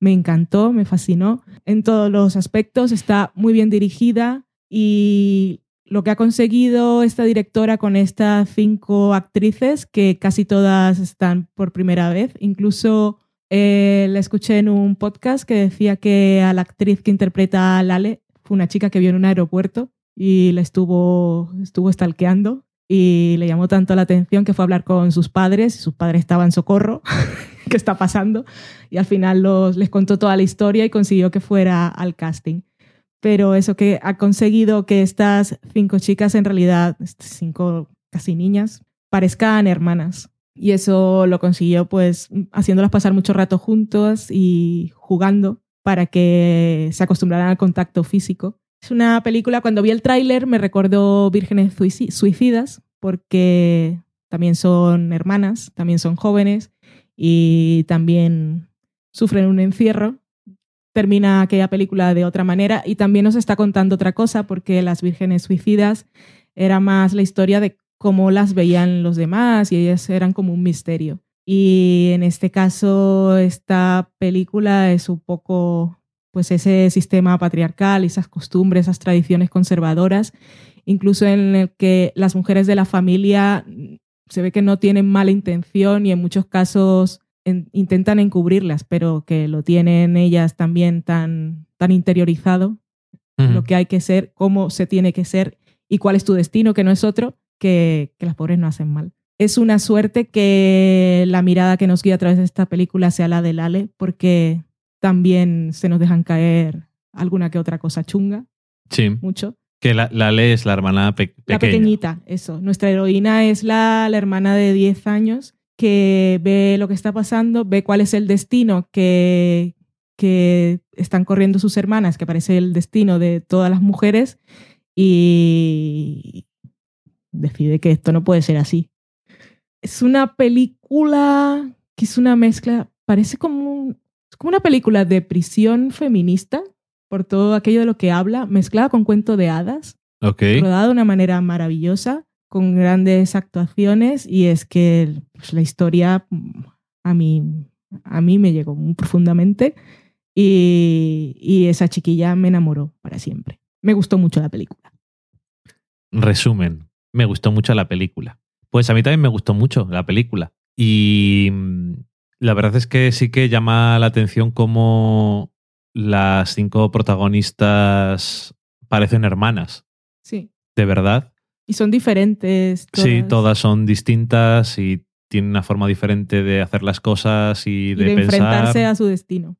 me encantó, me fascinó en todos los aspectos, está muy bien dirigida y lo que ha conseguido esta directora con estas cinco actrices, que casi todas están por primera vez, incluso eh, la escuché en un podcast que decía que a la actriz que interpreta a Lale fue una chica que vio en un aeropuerto y la estuvo, estuvo stalkeando y le llamó tanto la atención que fue a hablar con sus padres y sus padres estaban socorro, ¿qué está pasando? Y al final los, les contó toda la historia y consiguió que fuera al casting. Pero eso que ha conseguido que estas cinco chicas, en realidad, estas cinco casi niñas, parezcan hermanas. Y eso lo consiguió pues haciéndolas pasar mucho rato juntos y jugando para que se acostumbraran al contacto físico. Es una película, cuando vi el tráiler me recordó Vírgenes Suici- Suicidas, porque también son hermanas, también son jóvenes y también sufren un encierro. Termina aquella película de otra manera y también nos está contando otra cosa, porque Las Vírgenes Suicidas era más la historia de cómo las veían los demás y ellas eran como un misterio. Y en este caso, esta película es un poco pues ese sistema patriarcal, esas costumbres, esas tradiciones conservadoras, incluso en el que las mujeres de la familia mm, se ve que no tienen mala intención y en muchos casos en- intentan encubrirlas, pero que lo tienen ellas también tan, tan interiorizado, lo que hay que ser, cómo se tiene que ser y cuál es tu destino, que no es otro, que, que las pobres no hacen mal. Es una suerte que la mirada que nos guía a través de esta película sea la del Ale, porque también se nos dejan caer alguna que otra cosa chunga, Sí, mucho. que la, la Lale es la hermana pe- pequeña. La pequeñita, eso. Nuestra heroína es la, la hermana de 10 años que ve lo que está pasando, ve cuál es el destino que, que están corriendo sus hermanas, que parece el destino de todas las mujeres, y decide que esto no puede ser así. Es una película que es una mezcla, parece como, un- como una película de prisión feminista, por todo aquello de lo que habla, mezclada con cuento de hadas Ok. rodada de una manera maravillosa, con grandes actuaciones y es que pues, la historia mm, a mí, a mí me llegó muy profundamente y, y esa chiquilla me enamoró para siempre. Me gustó mucho la película. Resumen, me gustó mucho la película. Pues a mí también me gustó mucho la película. Y mm, la verdad es que sí que llama la atención cómo las cinco protagonistas parecen hermanas, Sí. de verdad. Y son diferentes. Sí, todas son distintas y tienen una forma diferente de hacer las cosas y Y de, de pensar. enfrentarse a su destino.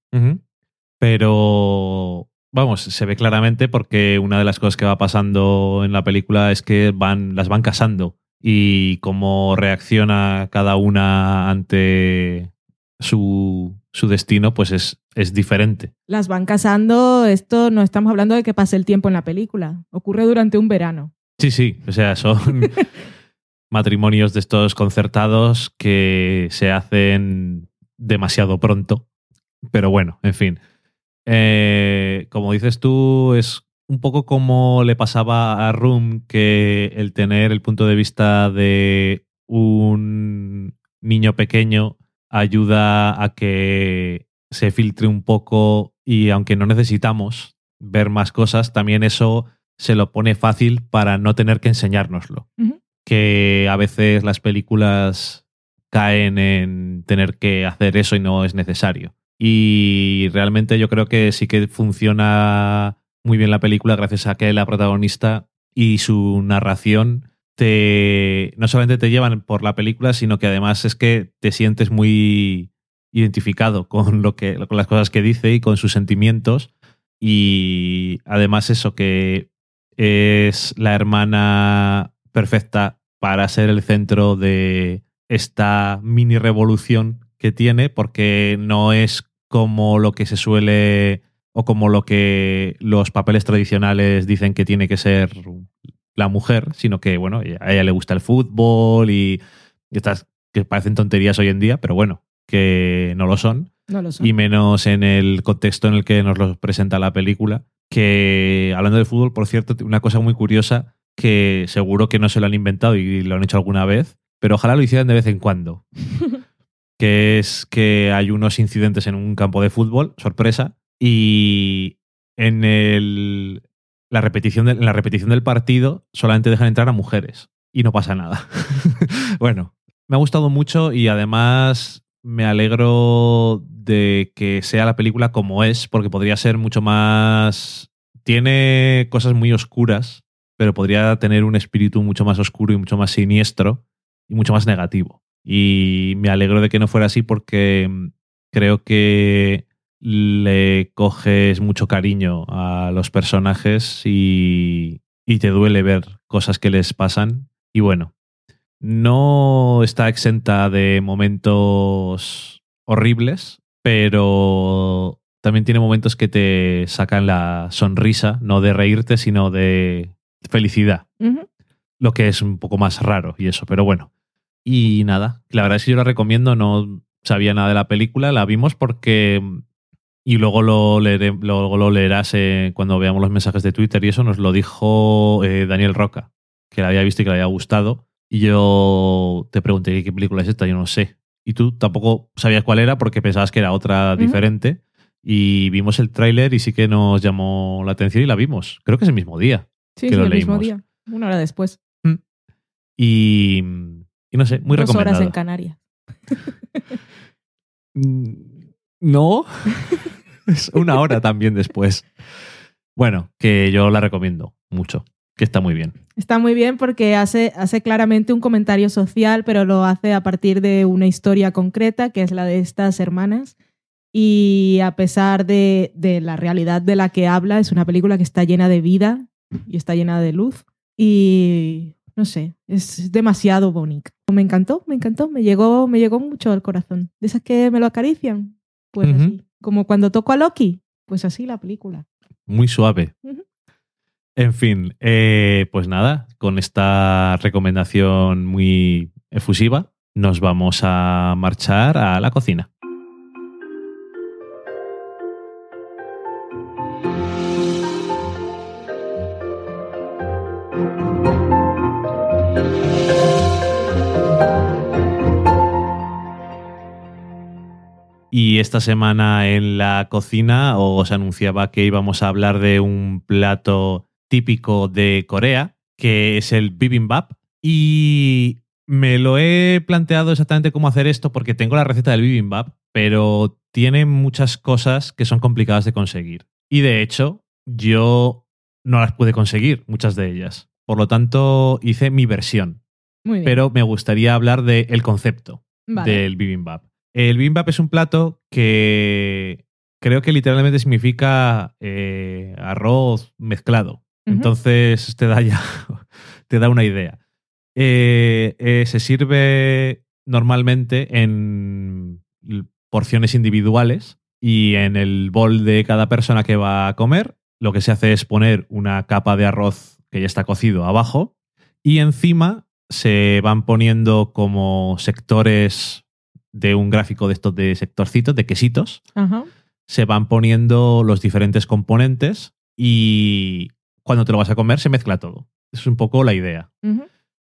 Pero, vamos, se ve claramente porque una de las cosas que va pasando en la película es que van, las van casando y cómo reacciona cada una ante su, su destino, pues es, es diferente. Las van casando, esto no estamos hablando de que pase el tiempo en la película. Ocurre durante un verano. Sí, sí, o sea, son matrimonios de estos concertados que se hacen demasiado pronto. Pero bueno, en fin. Eh, como dices tú, es un poco como le pasaba a Room que el tener el punto de vista de un niño pequeño ayuda a que se filtre un poco y aunque no necesitamos ver más cosas, también eso se lo pone fácil para no tener que enseñárnoslo. Que a veces las películas caen en tener que hacer eso y no es necesario. Y realmente yo creo que sí que funciona muy bien la película gracias a que la protagonista y su narración te no solamente te llevan por la película, sino que además es que te sientes muy identificado con lo que con las cosas que dice y con sus sentimientos. Y además eso que es la hermana perfecta para ser el centro de esta mini revolución que tiene porque no es como lo que se suele o como lo que los papeles tradicionales dicen que tiene que ser la mujer, sino que, bueno, a ella le gusta el fútbol y estas que parecen tonterías hoy en día, pero bueno, que no lo son No lo son. y menos en el contexto en el que nos lo presenta la película. Que hablando de fútbol, por cierto, una cosa muy curiosa que seguro que no se lo han inventado y lo han hecho alguna vez, pero ojalá lo hicieran de vez en cuando. que es que hay unos incidentes en un campo de fútbol, sorpresa, y en el, la, repetición de- en la repetición del partido solamente dejan entrar a mujeres y no pasa nada. bueno, me ha gustado mucho y además me alegro de que sea la película como es, porque podría ser mucho más... Tiene cosas muy oscuras, pero podría tener un espíritu mucho más oscuro y mucho más siniestro y mucho más negativo. Y me alegro de que no fuera así porque mm, creo que le coges mucho cariño a los personajes y, y te duele ver cosas que les pasan. Y bueno, no está exenta de momentos horribles, pero también tiene momentos que te sacan la sonrisa, no de reírte, sino de felicidad lo que es un poco más raro y eso, pero bueno. Y nada, la verdad es que yo la recomiendo, no sabía nada de la película, la vimos porque... Y luego lo, leeré- luego lo leerás eh, cuando veamos los mensajes de Twitter y eso nos lo dijo eh, Daniel Roca, que la había visto y que le había gustado. Y yo te pregunté qué película es esta, yo no sé. Y tú tampoco sabías cuál era porque pensabas que era otra diferente. Y vimos el tráiler y sí que nos llamó la atención y la vimos. Creo que es el mismo día. Sí, Que sí, lo el mismo leímos. día. Una hora después. Y, y no sé, muy Dos horas en Canarias. No, es una hora también después. Bueno, que yo la recomiendo mucho, que está muy bien. Está muy bien porque hace, claramente un comentario social, pero lo hace a partir de una historia concreta, que es la de estas hermanas. Y a pesar de, de la realidad de la que habla, es una película que está llena de vida y está llena de luz. Y no sé, es demasiado bonita. Me encantó, me encantó, me llegó, me llegó mucho al corazón. De esas que me lo acarician, pues así. Como cuando toco a Loki, pues así la película. Muy suave. En fin, eh, pues nada, con esta recomendación muy efusiva, nos vamos a marchar a la cocina. Y esta semana en la cocina os anunciaba que íbamos a hablar de un plato típico de Corea, que es el bibimbap. Y me lo he planteado exactamente cómo hacer esto porque tengo la receta del bibimbap, pero tiene muchas cosas que son complicadas de conseguir. Y de hecho, yo no las pude conseguir, muchas de ellas. Por lo tanto, hice mi versión. Muy bien. Pero me gustaría hablar del concepto Vale. del bibimbap. El bibimbap es un plato que creo que literalmente significa eh, arroz mezclado. Entonces te da ya te da una idea. Eh, eh, se sirve normalmente en porciones individuales y en el bol de cada persona que va a comer lo que se hace es poner una capa de arroz que ya está cocido abajo y encima se van poniendo como sectores de un gráfico de estos de sectorcitos, de quesitos, Ajá. se van poniendo los diferentes componentes y cuando te lo vas a comer se mezcla todo. Es un poco la idea.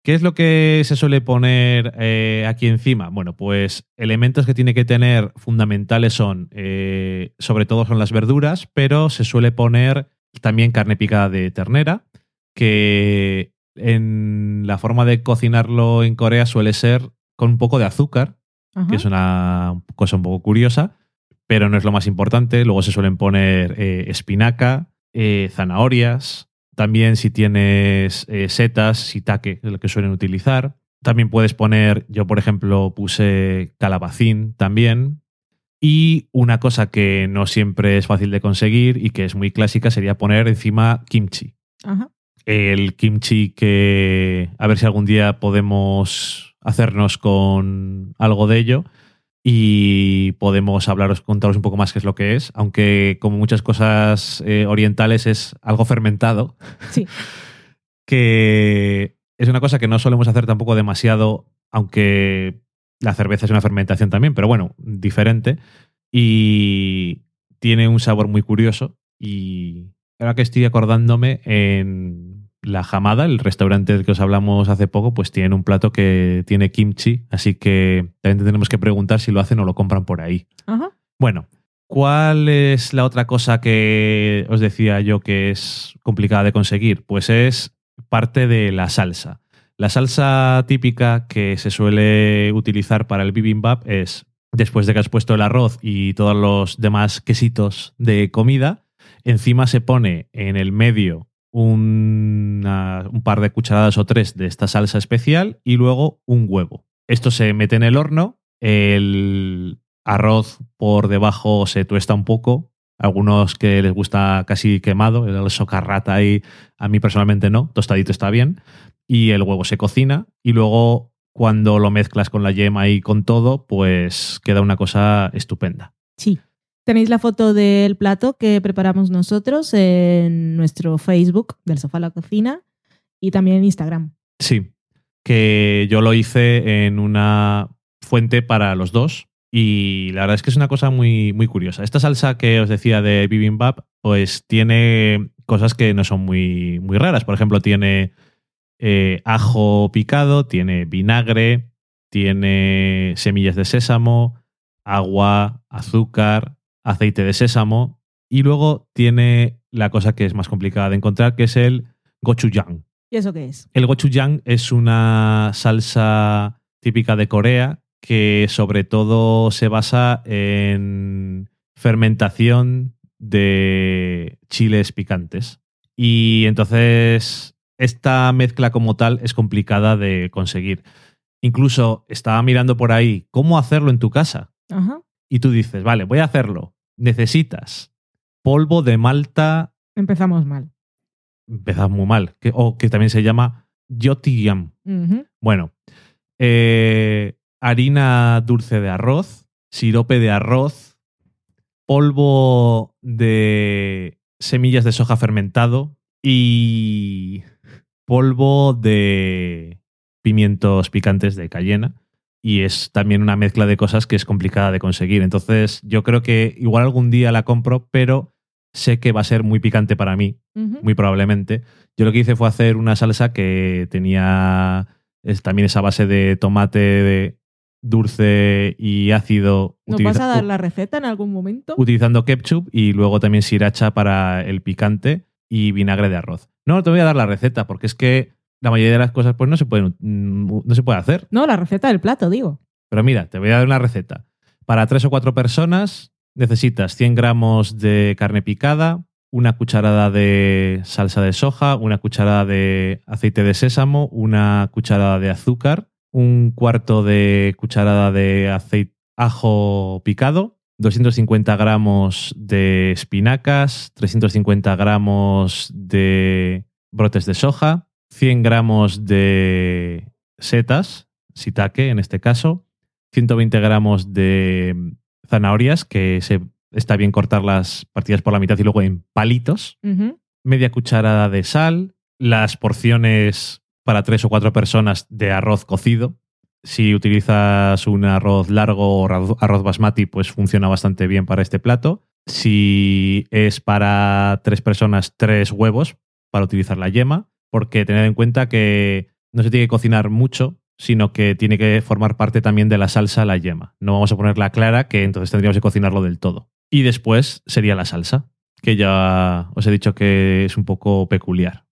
¿Qué es lo que se suele poner eh, aquí encima? Bueno, pues elementos que tiene que tener fundamentales son, eh, sobre todo son las verduras, pero se suele poner también carne picada de ternera, que en la forma de cocinarlo en Corea suele ser con un poco de azúcar, Ajá. que es una cosa un poco curiosa, pero no es lo más importante. Luego se suelen poner eh, espinaca, eh, zanahorias, también si tienes eh, setas, shiitake, es lo que suelen utilizar. También puedes poner, yo por ejemplo puse calabacín también. Y una cosa que no siempre es fácil de conseguir y que es muy clásica sería poner encima kimchi Ajá. el kimchi que a ver si algún día podemos hacernos con algo de ello y podemos hablaros, contaros un poco más qué es lo que es, aunque como muchas cosas eh, orientales es algo fermentado, Sí. que es una cosa que no solemos hacer tampoco demasiado, aunque la cerveza es una fermentación también, pero bueno, diferente y tiene un sabor muy curioso y ahora que estoy acordándome en la Hamada, el restaurante del que os hablamos hace poco, pues tiene un plato que tiene kimchi, así que también tenemos que preguntar si lo hacen o lo compran por ahí. Ajá. Bueno, ¿cuál es la otra cosa que os decía yo que es complicada de conseguir? Pues es parte de la salsa. La salsa típica que se suele utilizar para el bibimbap es, después de que has puesto el arroz y todos los demás quesitos de comida, encima se pone en el medio un par de cucharadas o tres de esta salsa especial y luego un huevo. Esto se mete en el horno, el arroz por debajo se tuesta un poco, algunos que les gusta casi quemado, el socarrata ahí, a mí personalmente no, tostadito está bien, y el huevo se cocina y luego cuando lo mezclas con la yema y con todo, pues queda una cosa estupenda. Sí. Tenéis la foto del plato que preparamos nosotros en nuestro Facebook del Sofá la Cocina y también en Instagram. Sí, que yo lo hice en una fuente para los dos y la verdad es que es una cosa muy, muy curiosa. Esta salsa que os decía de bibimbap, pues tiene cosas que no son muy, muy raras. Por ejemplo, tiene eh, ajo picado, tiene vinagre, tiene semillas de sésamo, agua, azúcar, aceite de sésamo y luego tiene la cosa que es más complicada de encontrar, que es el gochujang. ¿Y eso qué es? El gochujang es una salsa típica de Corea que sobre todo se basa en fermentación de chiles picantes. Y entonces esta mezcla como tal es complicada de conseguir. Incluso estaba mirando por ahí cómo hacerlo en tu casa. Ajá. Y tú dices, vale, voy a hacerlo. Necesitas polvo de malta Empezamos mal. empezás muy mal, que, o que también se llama yotiam. Bueno, eh, harina dulce de arroz, sirope de arroz, polvo de semillas de soja fermentado y polvo de pimientos picantes de cayena. Y es también una mezcla de cosas que es complicada de conseguir. Entonces, yo creo que igual algún día la compro, pero sé que va a ser muy picante para mí muy probablemente. Yo lo que hice fue hacer una salsa que tenía es también esa base de tomate de dulce y ácido ¿Nos vas a dar la receta en algún momento? utilizando ketchup y luego también sriracha para el picante y vinagre de arroz. No te voy a dar la receta porque es que la mayoría de las cosas pues no se pueden mm, no se puede hacer. No, la receta del plato, digo. Pero mira, te voy a dar una receta. Para tres o cuatro personas necesitas 100 gramos de carne picada, una cucharada de salsa de soja, una cucharada de aceite de sésamo, una cucharada de azúcar, un cuarto de cucharada de aceite ajo picado, 250 gramos de espinacas, 350 gramos de brotes de soja, 100 gramos de setas, sitake en este caso, 120 gramos de zanahorias, que se, está bien cortarlas partidas por la mitad y luego en palitos, media cucharada de sal, las porciones para tres o cuatro personas de arroz cocido. Si utilizas un arroz largo o arroz arroz basmati, pues funciona bastante bien para este plato. Si es para tres personas, tres huevos para utilizar la yema, porque tened en cuenta que no se tiene que cocinar mucho, sino que tiene que formar parte también de la salsa la yema. No vamos a ponerla clara, que entonces tendríamos que cocinarlo del todo. Y después sería la salsa, que ya os he dicho que es un poco peculiar.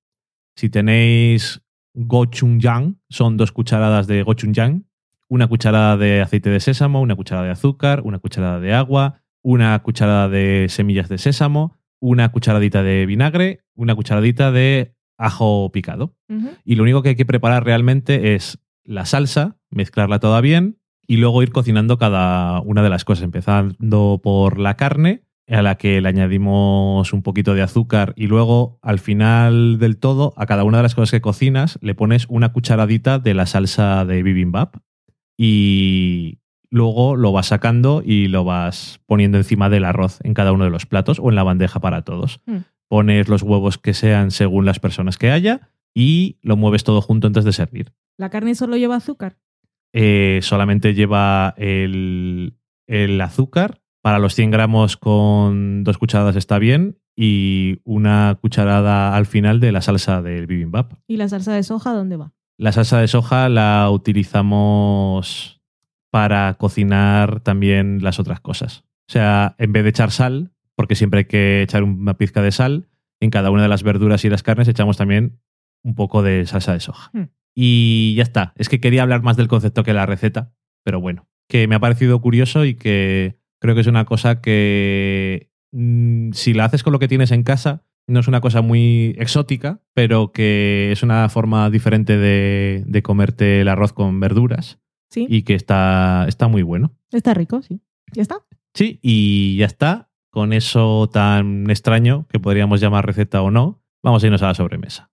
Si tenéis gochujang, son dos cucharadas de gochujang, una cucharada de aceite de sésamo, una cucharada de azúcar, una cucharada de agua, una cucharada de semillas de sésamo, una cucharadita de vinagre, una cucharadita de ajo picado. Y lo único que hay que preparar realmente es la salsa, mezclarla toda bien y luego ir cocinando cada una de las cosas, empezando por la carne, a la que le añadimos un poquito de azúcar y luego al final del todo, a cada una de las cosas que cocinas, le pones una cucharadita de la salsa de bibimbap y luego lo vas sacando y lo vas poniendo encima del arroz en cada uno de los platos o en la bandeja para todos. Mm. Pones los huevos que sean según las personas que haya y lo mueves todo junto antes de servir. ¿La carne solo lleva azúcar? Eh, solamente lleva el, el azúcar, Para los 100 gramos con dos cucharadas está bien y una cucharada al final de la salsa del bibimbap. ¿Y la salsa de soja dónde va? La salsa de soja la utilizamos para cocinar también las otras cosas. O sea, en vez de echar sal, porque siempre hay que echar una pizca de sal, en cada una de las verduras y las carnes echamos también un poco de salsa de soja. Hmm. Y ya está. Es que quería hablar más del concepto que la receta, pero bueno, que me ha parecido curioso y que creo que es una cosa que mm, si la haces con lo que tienes en casa, no es una cosa muy exótica, pero que es una forma diferente de, de comerte el arroz con verduras Sí, y que está, está muy bueno. está rico, sí. ¿Ya está? Sí, y ya está. Con eso tan extraño que podríamos llamar receta o no, vamos a irnos a la sobremesa.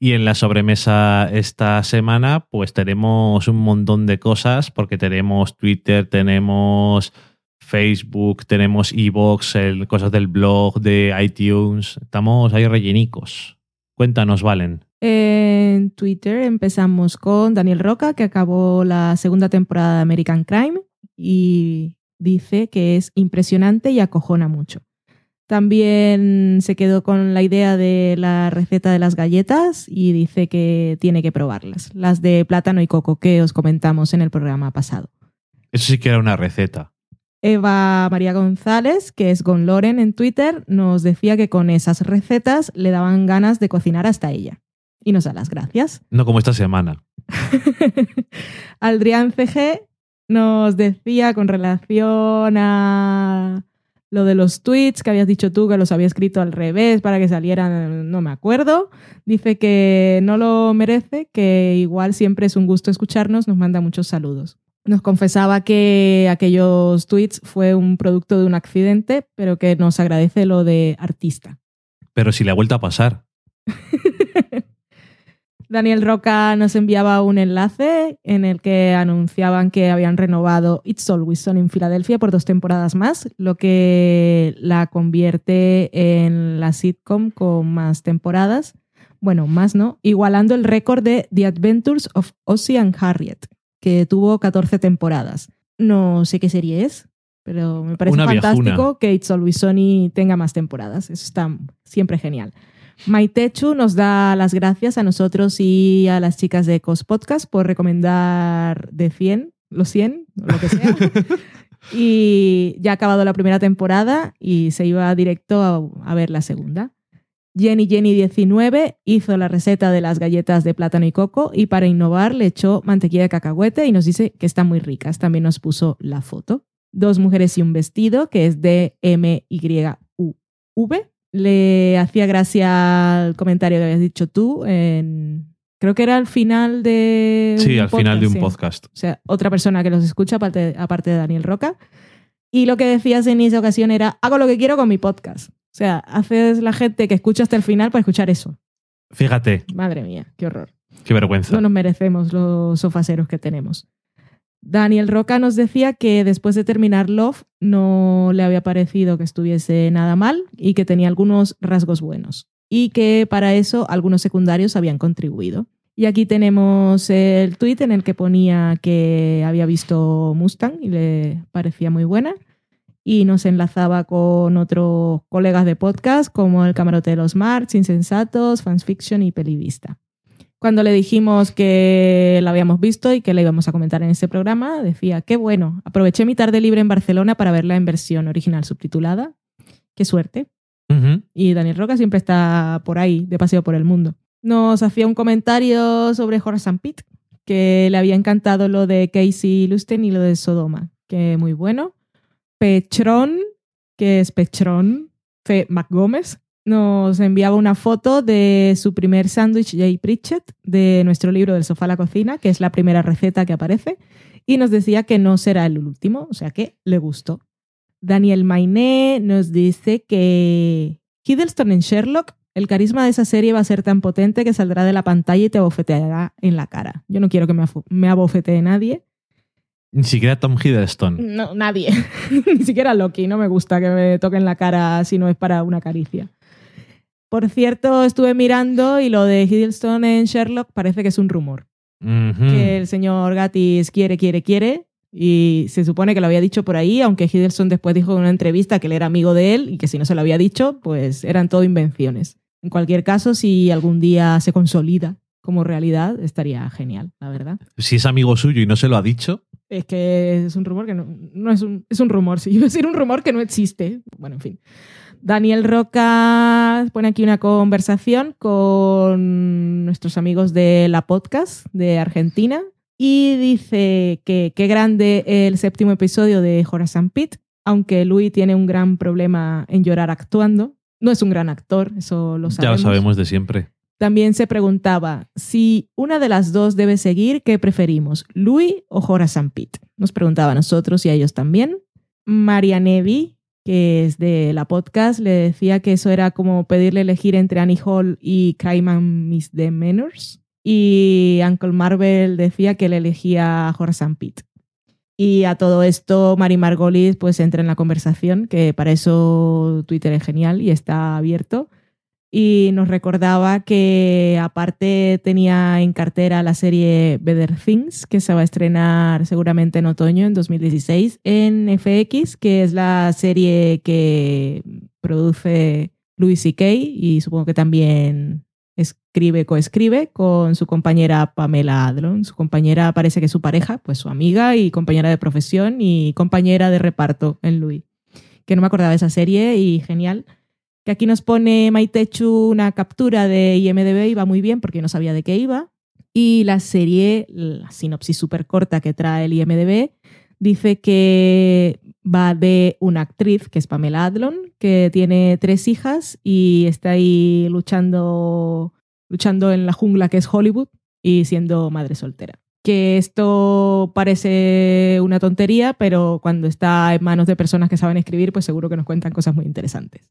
Y en la sobremesa esta semana, pues tenemos un montón de cosas, porque tenemos Twitter, tenemos Facebook, tenemos Evox, cosas del blog, de iTunes. Estamos ahí rellenicos. Cuéntanos, Valen. En Twitter empezamos con Daniel Roca, que acabó la segunda temporada de American Crime y dice que es impresionante y acojona mucho. También se quedó con la idea de la receta de las galletas y dice que tiene que probarlas, las de plátano y coco que os comentamos en el programa pasado. Eso sí que era una receta. Eva María González, que es Gon Loren en Twitter, nos decía que con esas recetas le daban ganas de cocinar hasta ella. Y nos da las gracias. No como esta semana. Adrián CG nos decía con relación a lo de los tweets que habías dicho tú que los había escrito al revés para que salieran, no me acuerdo. Dice que no lo merece, que igual siempre es un gusto escucharnos, nos manda muchos saludos. Nos confesaba que aquellos tweets fue un producto de un accidente, pero que nos agradece lo de artista. Pero si le ha vuelto a pasar. Daniel Roca nos enviaba un enlace en el que anunciaban que habían renovado It's Always Sunny en Filadelfia por dos temporadas más, lo que la convierte en la sitcom con más temporadas. Bueno, más no, igualando el récord de The Adventures of Ozzie and Harriet, que tuvo 14 temporadas. No sé qué serie es, pero me parece Una fantástico que It's Always Sunny tenga más temporadas. Eso está siempre genial. Maitechu nos da las gracias a nosotros y a las chicas de Ecos Podcast por recomendar de 100, los 100, o lo que sea. y ya ha acabado la primera temporada y se iba directo a, a ver la segunda. Jenny Jenny 19 hizo la receta de las galletas de plátano y coco y para innovar le echó mantequilla de cacahuete y nos dice que están muy ricas. También nos puso la foto. Dos mujeres y un vestido, que es de M-Y-U-V. Le hacía gracia al comentario que habías dicho tú. En, creo que era al final de. Sí, al final de un sí. podcast. O sea, otra persona que los escucha, aparte, aparte de Daniel Roca. Y lo que decías en esa ocasión era: hago lo que quiero con mi podcast. O sea, haces la gente que escucha hasta el final para escuchar eso. Fíjate, Madre mía, qué horror. qué vergüenza. No nos merecemos los sofaseros que tenemos. Daniel Roca nos decía que después de terminar Love no le había parecido que estuviese nada mal y que tenía algunos rasgos buenos y que para eso algunos secundarios habían contribuido. Y aquí tenemos el tweet en el que ponía que había visto Mustang y le parecía muy buena y nos enlazaba con otros colegas de podcast como el Camarote de los Marx, Insensatos, Fans Fiction y Pelivista. Cuando le dijimos que la habíamos visto y que la íbamos a comentar en este programa, decía, qué bueno, aproveché mi tarde libre en Barcelona para verla en versión original subtitulada. Qué suerte. Y Daniel Roca siempre está por ahí, de paseo por el mundo. Nos hacía un comentario sobre Horace and que le había encantado lo de Casey Lusten y lo de Sodoma, que muy bueno. Pechron, que es Pechron, Fe McGómez, nos enviaba una foto de su primer sándwich Jay Pritchett de nuestro libro del sofá a la cocina, que es la primera receta que aparece, y nos decía que no será el último, o sea que le gustó. Daniel Mainé nos dice que Hiddleston en Sherlock El carisma de esa serie va a ser tan potente que saldrá de la pantalla y te abofeteará en la cara. Yo no quiero que me, abofetee nadie. Ni siquiera Tom Hiddleston. No, nadie. Ni siquiera Loki. No me gusta que me toquen la cara si no es para una caricia. Por cierto, estuve mirando y lo de Hiddleston en Sherlock parece que es un rumor. Ujú. Que el señor Gatis quiere, quiere, quiere. Y se supone que lo había dicho por ahí, aunque Hiddleston después dijo en una entrevista que él era amigo de él y que si no se lo había dicho, pues eran todo invenciones. En cualquier caso, si algún día se consolida como realidad, estaría genial, la verdad. Si es amigo suyo y no se lo ha dicho, Es que es un rumor que no, no es un, es un rumor, sí, iba a decir un rumor que no existe. Bueno, en fin. Daniel Roca pone aquí una conversación con nuestros amigos de la podcast de Argentina y dice que qué grande el séptimo episodio de Horace Pitt, aunque Louis tiene un gran problema en llorar actuando. No es un gran actor, eso lo ya sabemos. lo sabemos de siempre. También se preguntaba si una de las dos debe seguir, ¿qué preferimos? ¿Louis o Horace Pitt? Nos preguntaba a nosotros y a ellos también. María Nevi, que es de la podcast, le decía que eso era como pedirle elegir entre Annie Hall y Crime and Misdemeanors. Y Uncle Marvel decía que le elegía a Horace Pitt. Y a todo esto, Mari Margolis pues entra en la conversación, que para eso Twitter es genial y está abierto y nos recordaba que aparte tenía en cartera la serie Better Things, que se va a estrenar seguramente en otoño, en 2016, en FX, que es la serie que produce Louis C.K. y supongo que también escribe, coescribe con su compañera Pamela Adlon. Su compañera parece que es su pareja, pues su amiga y compañera de profesión y compañera de reparto en Louis. Que no me acordaba de esa serie y genial que aquí nos pone Maitechu una captura de IMDB y va muy bien porque no sabía de qué iba. Y la serie, la sinopsis súper corta que trae el IMDB, dice que va de una actriz, que es Pamela Adlon, que tiene tres hijas y está ahí luchando, luchando en la jungla que es Hollywood y siendo madre soltera. Que esto parece una tontería, pero cuando está en manos de personas que saben escribir, pues seguro que nos cuentan cosas muy interesantes.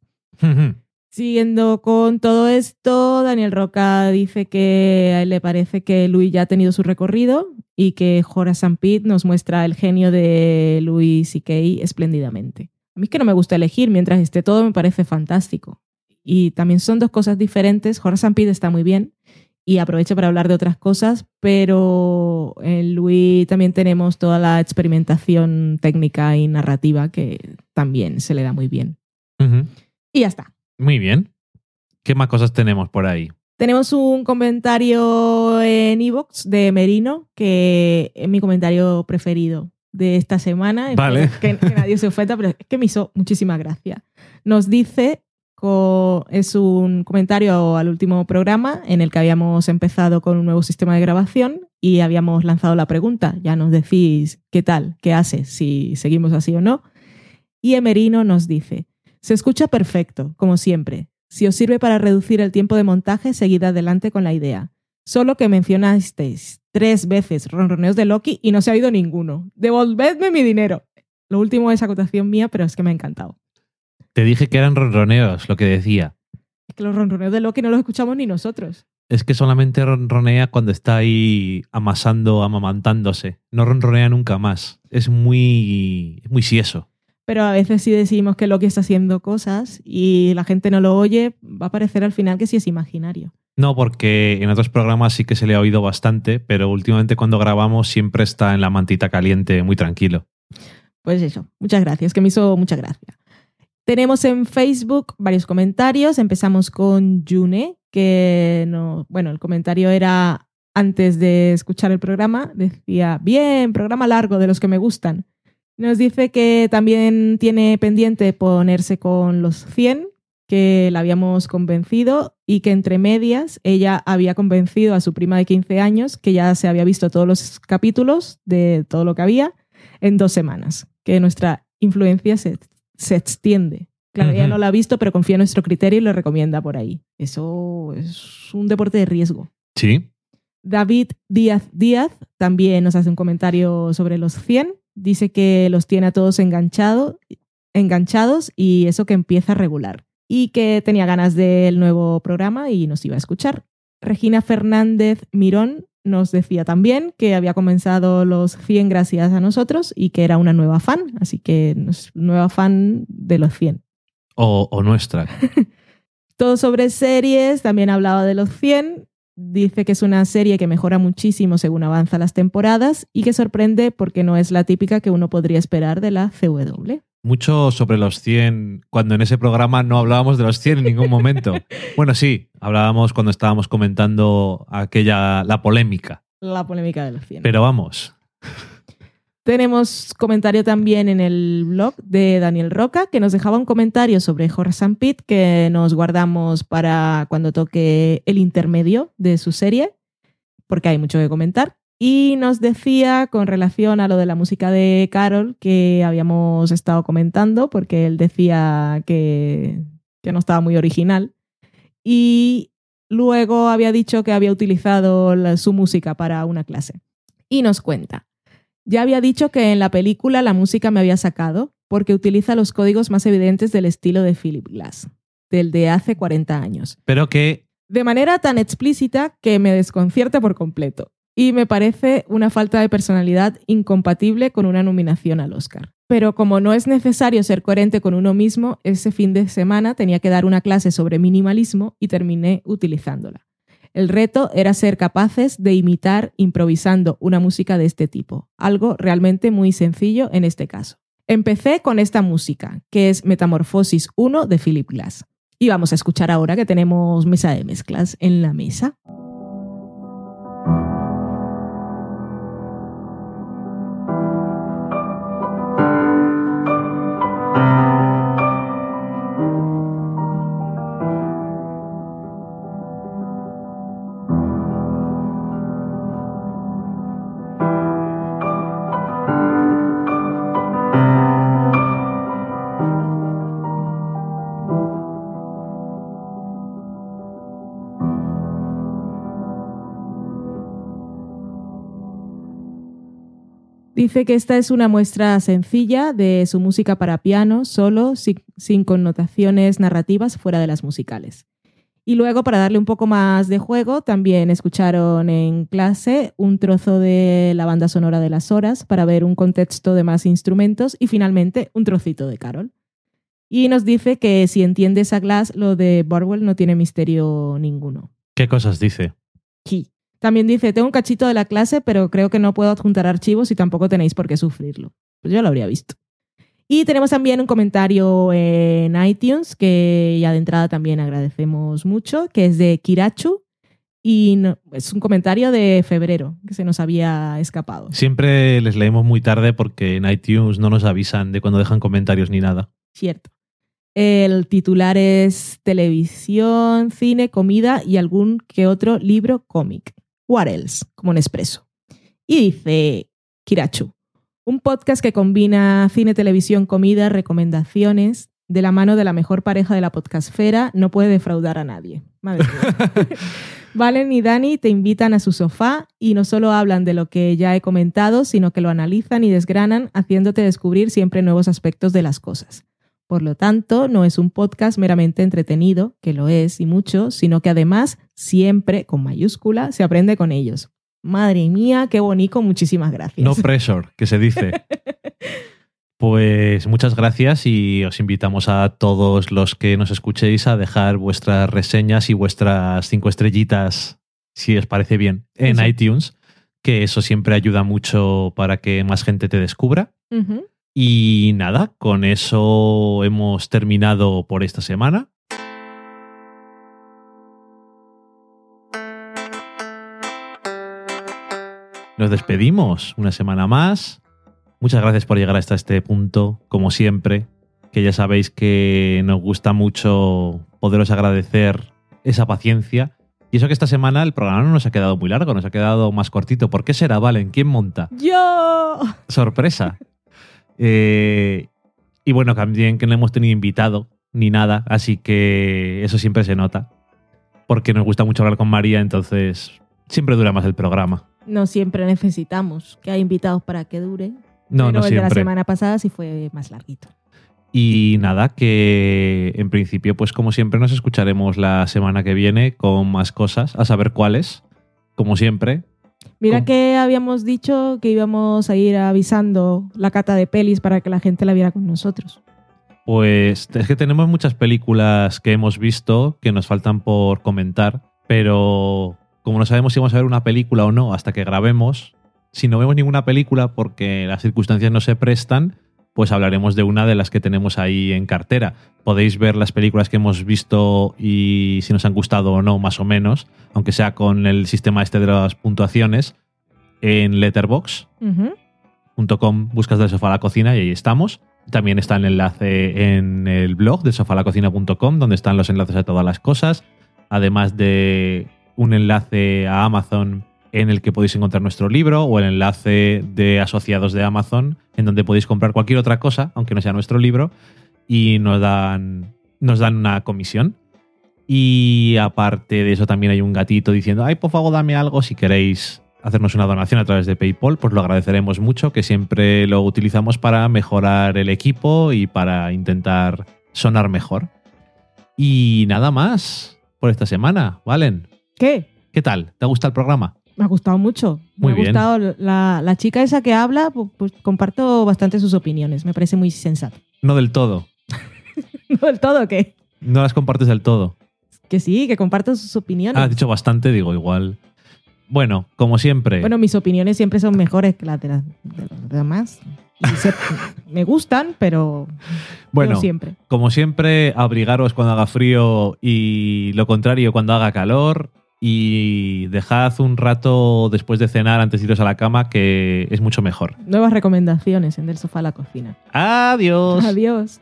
Siguiendo con todo esto, Daniel Roca dice que a él le parece que Louis ya ha tenido su recorrido y que Horace Pitt nos muestra el genio de Louis C.K. espléndidamente. A mí es que no me gusta elegir, mientras esté todo me parece fantástico. Y también son dos cosas diferentes. Horace Pitt está muy bien y aprovecho para hablar de otras cosas, pero en Louis también tenemos toda la experimentación técnica y narrativa que también se le da muy bien. Y ya está. Muy bien. ¿Qué más cosas tenemos por ahí? Tenemos un comentario en Evox de Merino, que es mi comentario preferido de esta semana. Vale. Que, que nadie se ofenda, pero es que me hizo muchísima gracia. Nos dice, es un comentario al último programa en el que habíamos empezado con un nuevo sistema de grabación y habíamos lanzado la pregunta. Ya nos decís qué tal, qué haces, si seguimos así o no. Y Emerino nos dice, se escucha perfecto, como siempre. Si os sirve para reducir el tiempo de montaje, seguid adelante con la idea. Solo que mencionasteis tres veces ronroneos de Loki y no se ha oído ninguno. Devolvedme mi dinero. Lo último es acotación mía, pero es que me ha encantado. Te dije que eran ronroneos, lo que decía. Es que los ronroneos de Loki no los escuchamos ni nosotros. Es que solamente ronronea cuando está ahí amasando, amamantándose. No ronronea nunca más. Es muy, muy sieso. Pero a veces si decimos que Loki está haciendo cosas y la gente no lo oye, va a parecer al final que sí es imaginario. No, porque en otros programas sí que se le ha oído bastante, pero últimamente cuando grabamos siempre está en la mantita caliente, muy tranquilo. Pues eso, muchas gracias, que me hizo mucha gracia. Tenemos en Facebook varios comentarios. Empezamos con June, que no, bueno, el comentario era antes de escuchar el programa, decía, bien, programa largo de los que me gustan. Nos dice que también tiene pendiente ponerse con los 100, que la habíamos convencido y que entre medias ella había convencido a su prima de 15 años que ya se había visto todos los capítulos de todo lo que había en dos semanas, que nuestra influencia se, se extiende. Claro, ella Ujú. no la ha visto, pero confía en nuestro criterio y lo recomienda por ahí. Eso es un deporte de riesgo. Sí. David Díaz Díaz también nos hace un comentario sobre los 100. Dice que los tiene a todos enganchado, enganchados y eso que empieza regular. y que tenía ganas del nuevo programa y nos iba a escuchar. Regina Fernández Mirón nos decía también que había comenzado los 100 gracias a nosotros y que era una nueva fan, así que nueva fan de los 100. O, o nuestra. Todo sobre series, también hablaba de los 100. Dice que es una serie que mejora muchísimo según avanzan las temporadas y que sorprende porque no es la típica que uno podría esperar de la CW. Mucho sobre los 100, cuando en ese programa no hablábamos de los 100 en ningún momento. Bueno, sí, hablábamos cuando estábamos comentando aquella, la polémica. La polémica de los 100. Pero vamos, Tenemos comentario también en el blog de Daniel Roca, que nos dejaba un comentario sobre Horace and Pete que nos guardamos para cuando toque el intermedio de su serie, porque hay mucho que comentar. Y nos decía con relación a lo de la música de Carol que habíamos estado comentando, porque él decía que, que no estaba muy original. Y luego había dicho que había utilizado la- su música para una clase. Y nos cuenta. Ya había dicho que en la película la música me había sacado porque utiliza los códigos más evidentes del estilo de Philip Glass, del de hace 40 años, pero que de manera tan explícita que me desconcierta por completo y me parece una falta de personalidad incompatible con una nominación al Oscar. Pero como no es necesario ser coherente con uno mismo, ese fin de semana tenía que dar una clase sobre minimalismo y terminé utilizándola. El reto era ser capaces de imitar improvisando una música de este tipo, algo realmente muy sencillo en este caso. Empecé con esta música, que es Metamorfosis 1 de Philip Glass. Y vamos a escuchar ahora que tenemos mesa de mezclas en la mesa. Dice que esta es una muestra sencilla de su música para piano, solo, sin, sin connotaciones narrativas fuera de las musicales. Y luego, para darle un poco más de juego, también escucharon en clase un trozo de la banda sonora de las horas para ver un contexto de más instrumentos y finalmente un trocito de Carol. Y nos dice que si entiendes a Glass, lo de Barwell no tiene misterio ninguno. ¿Qué cosas dice? Aquí. También dice, tengo un cachito de la clase, pero creo que no puedo adjuntar archivos y tampoco tenéis por qué sufrirlo. Pues yo lo habría visto. Y tenemos también un comentario en iTunes que ya de entrada también agradecemos mucho, que es de Kirachu. Y no- es un comentario de febrero que se nos había escapado. Siempre les leemos muy tarde porque en iTunes no nos avisan de cuando dejan comentarios ni nada. Cierto. El titular es televisión, cine, comida y algún que otro libro cómic. What else? Como un expreso. Y dice Kirachu, un podcast que combina cine, televisión, comida, recomendaciones de la mano de la mejor pareja de la podcastfera, no puede defraudar a nadie. Madre mía. Valen y Dani te invitan a su sofá y no solo hablan de lo que ya he comentado, sino que lo analizan y desgranan, haciéndote descubrir siempre nuevos aspectos de las cosas. Por lo tanto, no es un podcast meramente entretenido, que lo es y mucho, sino que además siempre, con mayúscula, se aprende con ellos. Madre mía, qué bonito, muchísimas gracias. No pressure, que se dice. Pues muchas gracias y os invitamos a todos los que nos escuchéis a dejar vuestras reseñas y vuestras cinco estrellitas, si os parece bien, en Sí. iTunes, que eso siempre ayuda mucho para que más gente te descubra. Y nada, con eso hemos terminado por esta semana. Nos despedimos una semana más. Muchas gracias por llegar hasta este punto, como siempre, que ya sabéis que nos gusta mucho poderos agradecer esa paciencia. Y eso que esta semana el programa no nos ha quedado muy largo, nos ha quedado más cortito. ¿Por qué será, Valen? ¿Quién monta? Yo. sorpresa. Eh, y bueno, también que no hemos tenido invitado ni nada, así que eso siempre se nota. Porque nos gusta mucho hablar con María, entonces siempre dura más el programa. No siempre necesitamos que haya invitados para que dure. No, pero no el de la siempre. semana pasada sí fue más larguito. Y nada, que en principio, pues como siempre, nos escucharemos la semana que viene con más cosas, a saber cuáles, como siempre. Mira que habíamos dicho que íbamos a ir avisando la cata de pelis para que la gente la viera con nosotros. Pues es que tenemos muchas películas que hemos visto que nos faltan por comentar, pero como no sabemos si vamos a ver una película o no hasta que grabemos, si no vemos ninguna película porque las circunstancias no se prestan, pues hablaremos de una de las que tenemos ahí en cartera. Podéis ver las películas que hemos visto y si nos han gustado o no, más o menos, aunque sea con el sistema este de las puntuaciones, en Letterboxd. Ujú. .com, buscas del sofá a la cocina y ahí estamos. También está el enlace en el blog de sofalacocina.com, donde están los enlaces a todas las cosas, además de un enlace a Amazon en el que podéis encontrar nuestro libro o el enlace de asociados de Amazon en donde podéis comprar cualquier otra cosa, aunque no sea nuestro libro, y nos dan, nos dan una comisión. Y aparte de eso también hay un gatito diciendo, ay, por favor, dame algo si queréis hacernos una donación a través de PayPal, pues lo agradeceremos mucho, que siempre lo utilizamos para mejorar el equipo y para intentar sonar mejor. Y nada más por esta semana, Valen. ¿Qué? ¿Qué tal? ¿Te gusta el programa? Me ha gustado mucho. Muy me ha gustado la, la chica esa que habla, pu- pues, comparto bastante sus opiniones. Me parece muy sensato. No del todo. ¿No del todo qué? No las compartes del todo. Que sí, que comparto sus opiniones. Ah, has dicho bastante, digo, igual. Bueno, como siempre. Bueno, mis opiniones siempre son mejores que las de, las- de los demás. Se- me gustan, pero Bueno, no siempre. como siempre, abrigaros cuando haga frío y lo contrario cuando haga calor. Y dejad un rato después de cenar antes de iros a la cama, que es mucho mejor. Nuevas recomendaciones en Del Sofá a la Cocina. Adiós. Adiós.